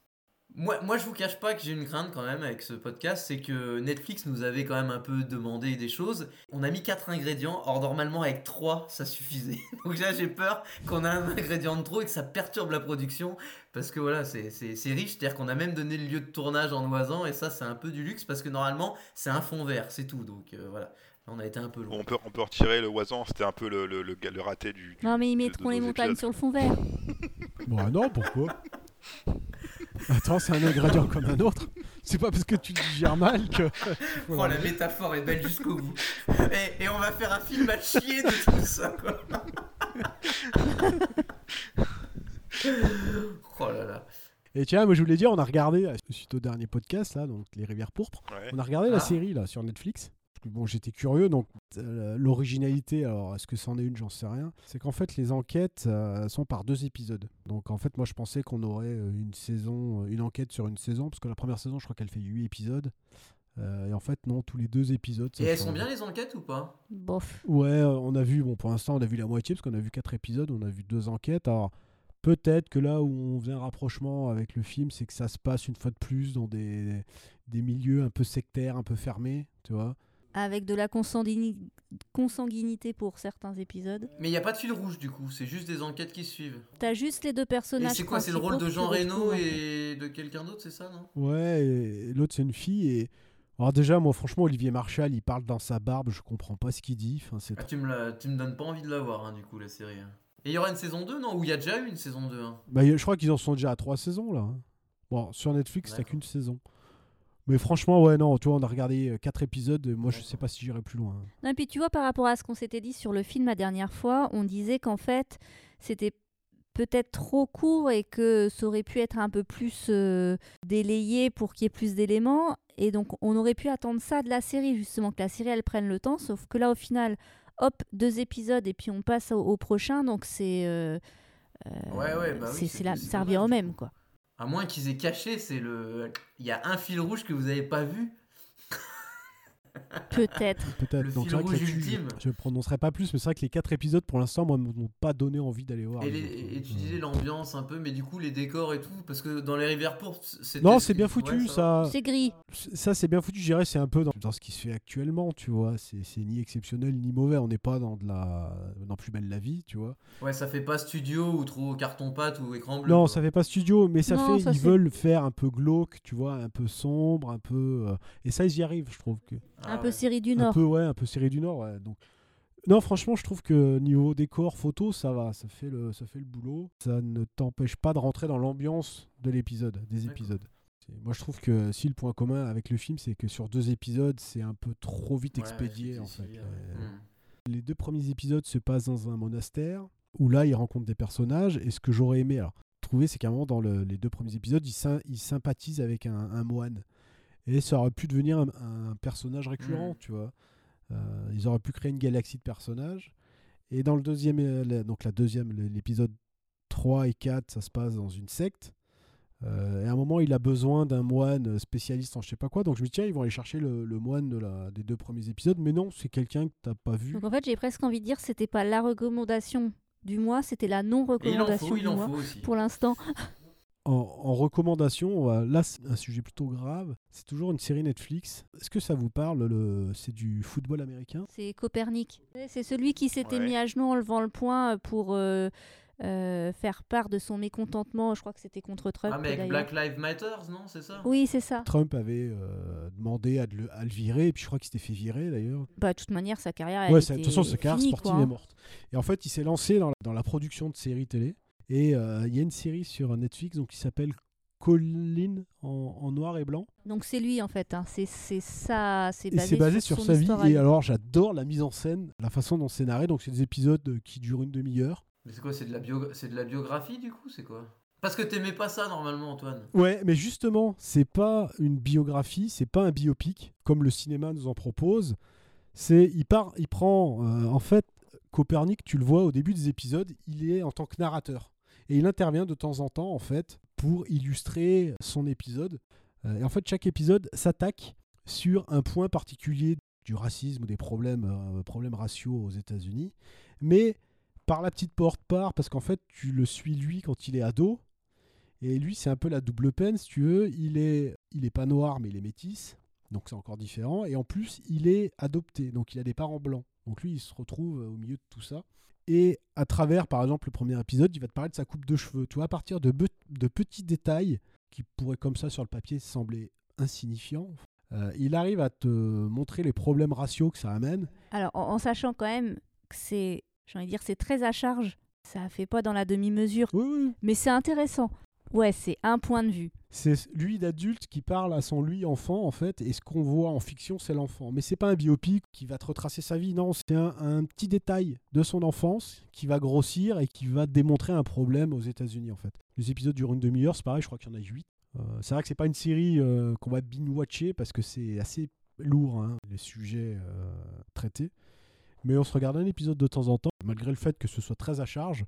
Moi, moi, je vous cache pas que j'ai une crainte quand même avec ce podcast, c'est que Netflix nous avait quand même un peu demandé des choses. On a mis quatre ingrédients, or normalement avec trois, ça suffisait. Donc là, j'ai peur qu'on a un ingrédient de trop et que ça perturbe la production, parce que voilà, c'est c'est- c'est riche, c'est-à-dire qu'on a même donné le lieu de tournage en oisant, et ça, c'est un peu du luxe, parce que normalement, c'est un fond vert, c'est tout. Donc euh, voilà, Là, on a été un peu loin. On peut, on peut retirer le oisan, c'était un peu le, le, le, le raté du. du- Non, mais ils mettront les montagnes épisodes. sur le fond vert. Bon, ah non, pourquoi? Attends, c'est un ingrédient comme un autre. C'est pas parce que tu digères mal que. Oh, la métaphore est belle jusqu'au bout. Et, et on va faire un film à chier de tout ça, quoi. oh là là. Et tiens, moi je voulais dire, on a regardé, suite au dernier podcast, là, donc Les Rivières Pourpres, Ouais. on a regardé Ah. la série là sur Netflix. Bon, j'étais curieux, donc euh, l'originalité, alors est-ce que c'en est une, j'en sais rien. C'est qu'en fait, les enquêtes euh, sont par deux épisodes. Donc en fait, moi je pensais qu'on aurait euh, une saison, une enquête sur une saison, parce que la première saison, je crois qu'elle fait 8 épisodes. Euh, et en fait, non, tous les deux épisodes. Et elles sont bien les enquêtes ou pas? Bof. Ouais, on a vu, bon, pour l'instant, on a vu la moitié, parce qu'on a vu quatre épisodes, on a vu deux enquêtes. Alors, peut-être que là où on faisait un rapprochement avec le film, c'est que ça se passe une fois de plus dans des, des milieux un peu sectaires, un peu fermés, tu vois. Avec de la consanguini- consanguinité pour certains épisodes. Mais il n'y a pas de fil rouge du coup, c'est juste des enquêtes qui suivent. T'as juste les deux Et personnages. c'est quoi C'est le rôle de Jean Reno et de quelqu'un d'autre, c'est ça, non? Ouais, et l'autre, c'est une fille. Et... Alors, déjà, moi, franchement, Olivier Marchal, il parle dans sa barbe, je comprends pas ce qu'il dit. Enfin, c'est ah, tu, me la- tu me donnes pas envie de la voir, hein, du coup, la série. hein. Et il y aura une saison 2, non? Ou il y a déjà eu une saison 2 hein? Bah, je crois qu'ils en sont déjà à trois saisons, là. Bon, sur Netflix, t'as qu'une saison. Mais franchement, ouais, non, tu vois, on a regardé euh, quatre épisodes, et moi, je sais pas si j'irai plus loin. Non, et puis tu vois, par rapport à ce qu'on s'était dit sur le film la dernière fois, on disait qu'en fait, c'était peut-être trop court et que ça aurait pu être un peu plus euh, délayé pour qu'il y ait plus d'éléments. Et donc, on aurait pu attendre ça de la série, justement, que la série, elle prenne le temps. Sauf que là, au final, hop, deux épisodes et puis on passe au, au prochain. Donc, c'est. euh, euh, Ouais, ouais, bah oui, c'est- la- au même, quoi. À moins qu'ils aient caché, c'est le. Il y a un fil rouge que vous avez pas vu. Peut-être. Peut-être. Le Donc, fil c'est vrai que rouge ultime. Je ne prononcerai pas plus, mais c'est vrai que les quatre épisodes, pour l'instant, moi, m'ont pas donné envie d'aller voir. Et, les et tu disais l'ambiance un peu, mais du coup les décors et tout, parce que dans les Riverport, c'était. Non, c'est bien foutu, Ouais, ça. C'est gris. Ça, c'est bien foutu, je dirais, c'est un peu dans, dans ce qui se fait actuellement, tu vois. C'est c'est ni exceptionnel ni mauvais. On n'est pas dans de la dans plus belle la vie, tu vois. Ouais, ça fait pas studio ou trop carton-pâte ou écran bleu. Non, quoi. ça fait pas studio, mais ça Non, fait. ça, ils c'est- veulent faire un peu glauque, tu vois, un peu sombre, un peu. euh, et ça, ils y arrivent, je trouve que. Ah un peu ouais. série du Un Nord. peu, ouais, un peu série du Nord, ouais. Donc. Non, franchement, je trouve que niveau décor, photo, ça va, ça fait le, ça fait le boulot. Ça ne t'empêche pas de rentrer dans l'ambiance de l'épisode, des épisodes. Moi, je trouve que si le point commun avec le film, c'est que sur deux épisodes, c'est un peu trop vite Ouais, expédié, c'est en fait. décidé, ouais. Euh, Hmm. Les deux premiers épisodes se passent dans un monastère où là, ils rencontrent des personnages. Et ce que j'aurais aimé alors, trouver, c'est qu'à un moment, dans le- les deux premiers épisodes, ils, sym- ils sympathisent avec un, un moine. Et ça aurait pu devenir un, un personnage récurrent, Mm. tu vois. Euh, ils auraient pu créer une galaxie de personnages. Et dans le deuxième, euh, la- donc la deuxième, l'épisode 3 et 4, ça se passe dans une secte. Euh, et à un moment, il a besoin d'un moine spécialiste en je sais pas quoi. Donc je me dis, tiens, ils vont aller chercher le, le moine de la, des deux premiers épisodes. Mais non, c'est quelqu'un que t'as pas vu. Donc en fait, j'ai presque envie de dire c'était pas la recommandation du mois, c'était la non-recommandation du en mois. faut aussi. Pour l'instant. En, en recommandation, là, c'est un sujet plutôt grave. C'est toujours une série Netflix. Est-ce que ça vous parle le, C'est du football américain? C'est Copernic. C'est celui qui s'était Ouais. mis à genoux en levant le poing pour euh, euh, faire part de son mécontentement. Je crois que c'était contre Trump. Ah, mais avec. Black Lives Matter, non C'est ça? Oui, c'est ça. Trump avait euh, demandé à le, à le virer, et puis je crois qu'il s'était fait virer d'ailleurs. Bah, de toute manière, sa carrière. elle Ouais, ça- de était toute façon, sa carrière sportive quoi, est morte. Et en fait, il s'est lancé dans, la- dans la production de séries télé. Et euh, il y a une série sur Netflix donc, qui s'appelle Colin en, en noir et blanc. Donc c'est lui en fait. hein. C'est c'est ça. C'est Et basé, c'est basé sur, son sa vie. Et alors, j'adore la mise en scène, la façon dont c'est narré. Donc, c'est des épisodes euh, qui durent une demi-heure. Mais c'est quoi C'est de, la bio... de la biographie du coup C'est quoi? Parce que t'aimais pas ça normalement, Antoine. Ouais, mais justement, c'est pas une biographie, c'est pas un biopic comme le cinéma nous en propose. C'est il part, il prend euh, en fait Copernic, tu le vois au début des épisodes, il est en tant que narrateur et il intervient de temps en temps en fait pour illustrer son épisode. Euh, et en fait, chaque épisode s'attaque sur un point particulier du racisme ou des problèmes, euh, problèmes raciaux aux États-Unis, mais par la petite porte part parce qu'en fait, tu le suis lui quand il est ado et lui, c'est un peu la double peine, si tu veux. Il est, il est pas noir, mais il est métis. Donc c'est encore différent. Et en plus, il est adopté. Donc il a des parents blancs. Donc lui, il se retrouve euh, au milieu de tout ça. Et à travers, par exemple, le premier épisode, il va te parler de sa coupe de cheveux. Tu vois, à partir de, de petits détails qui pourraient, comme ça, sur le papier, sembler insignifiants, euh, il arrive à te montrer les problèmes raciaux que ça amène. Alors en, en sachant quand même que c'est, j'ai envie de dire, c'est très à charge. Ça fait pas dans la demi-mesure, Oui, oui. mais c'est intéressant. Ouais, c'est un point de vue. C'est lui d'adulte qui parle à son lui enfant en fait, et ce qu'on voit en fiction c'est l'enfant. Mais c'est pas un biopic qui va te retracer sa vie, non, c'est un, petit détail de son enfance qui va grossir et qui va démontrer un problème aux États-Unis en fait. Les épisodes durent une demi-heure, c'est pareil, je crois qu'il y en a huit. Euh, c'est vrai que c'est pas une série euh, qu'on va binge-watcher parce que c'est assez lourd hein, les sujets euh, traités. Mais on se regarde un épisode de temps en temps, malgré le fait que ce soit très à charge,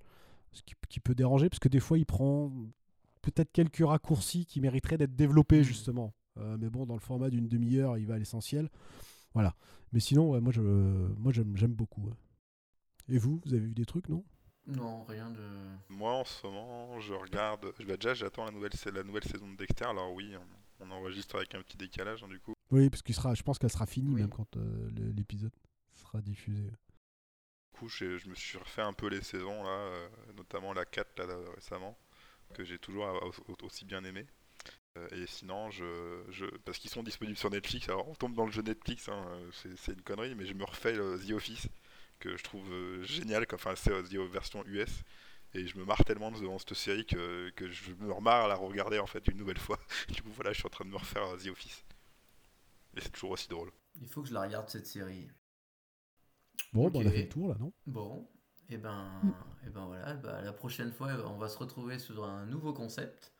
ce qui peut déranger parce que des fois il prend peut-être quelques raccourcis qui mériteraient d'être développés justement. Euh, mais bon, dans le format d'une demi-heure, il va à l'essentiel. Voilà. Mais sinon, ouais, moi, je, moi, j'aime, j'aime beaucoup. Et vous, vous avez vu des trucs, non? Non, rien de. Moi en ce moment, je regarde. Je, bah, déjà, j'attends la nouvelle, c'est la nouvelle saison de Dexter. Alors oui, on, on enregistre avec un petit décalage hein, du coup. Oui, parce qu'il sera, je pense qu'elle sera finie Oui. même quand euh, l'épisode sera diffusé. Du coup, je me suis refait un peu les saisons là, euh, notamment la 4 là, récemment, que j'ai toujours au- au- aussi bien aimé. Euh, et sinon, je, je parce qu'ils sont disponibles sur Netflix. Alors on tombe dans le jeu Netflix, hein, c'est c'est une connerie, mais je me refais le The Office que je trouve euh, génial. Enfin, c'est The version US. Et je me marre tellement devant cette série que, que je me remarre à la regarder en fait une nouvelle fois. Du coup, voilà, je suis en train de me refaire euh, The Office. Et c'est toujours aussi drôle. Il faut que je la regarde cette série. Bon, bah, on a fait le tour là, non? Bon. Et ben, Mm. et ben voilà, bah, la prochaine fois, on va se retrouver sur un nouveau concept.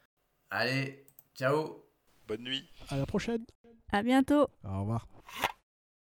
Allez, ciao Bonne nuit. À la prochaine. À bientôt. Au revoir.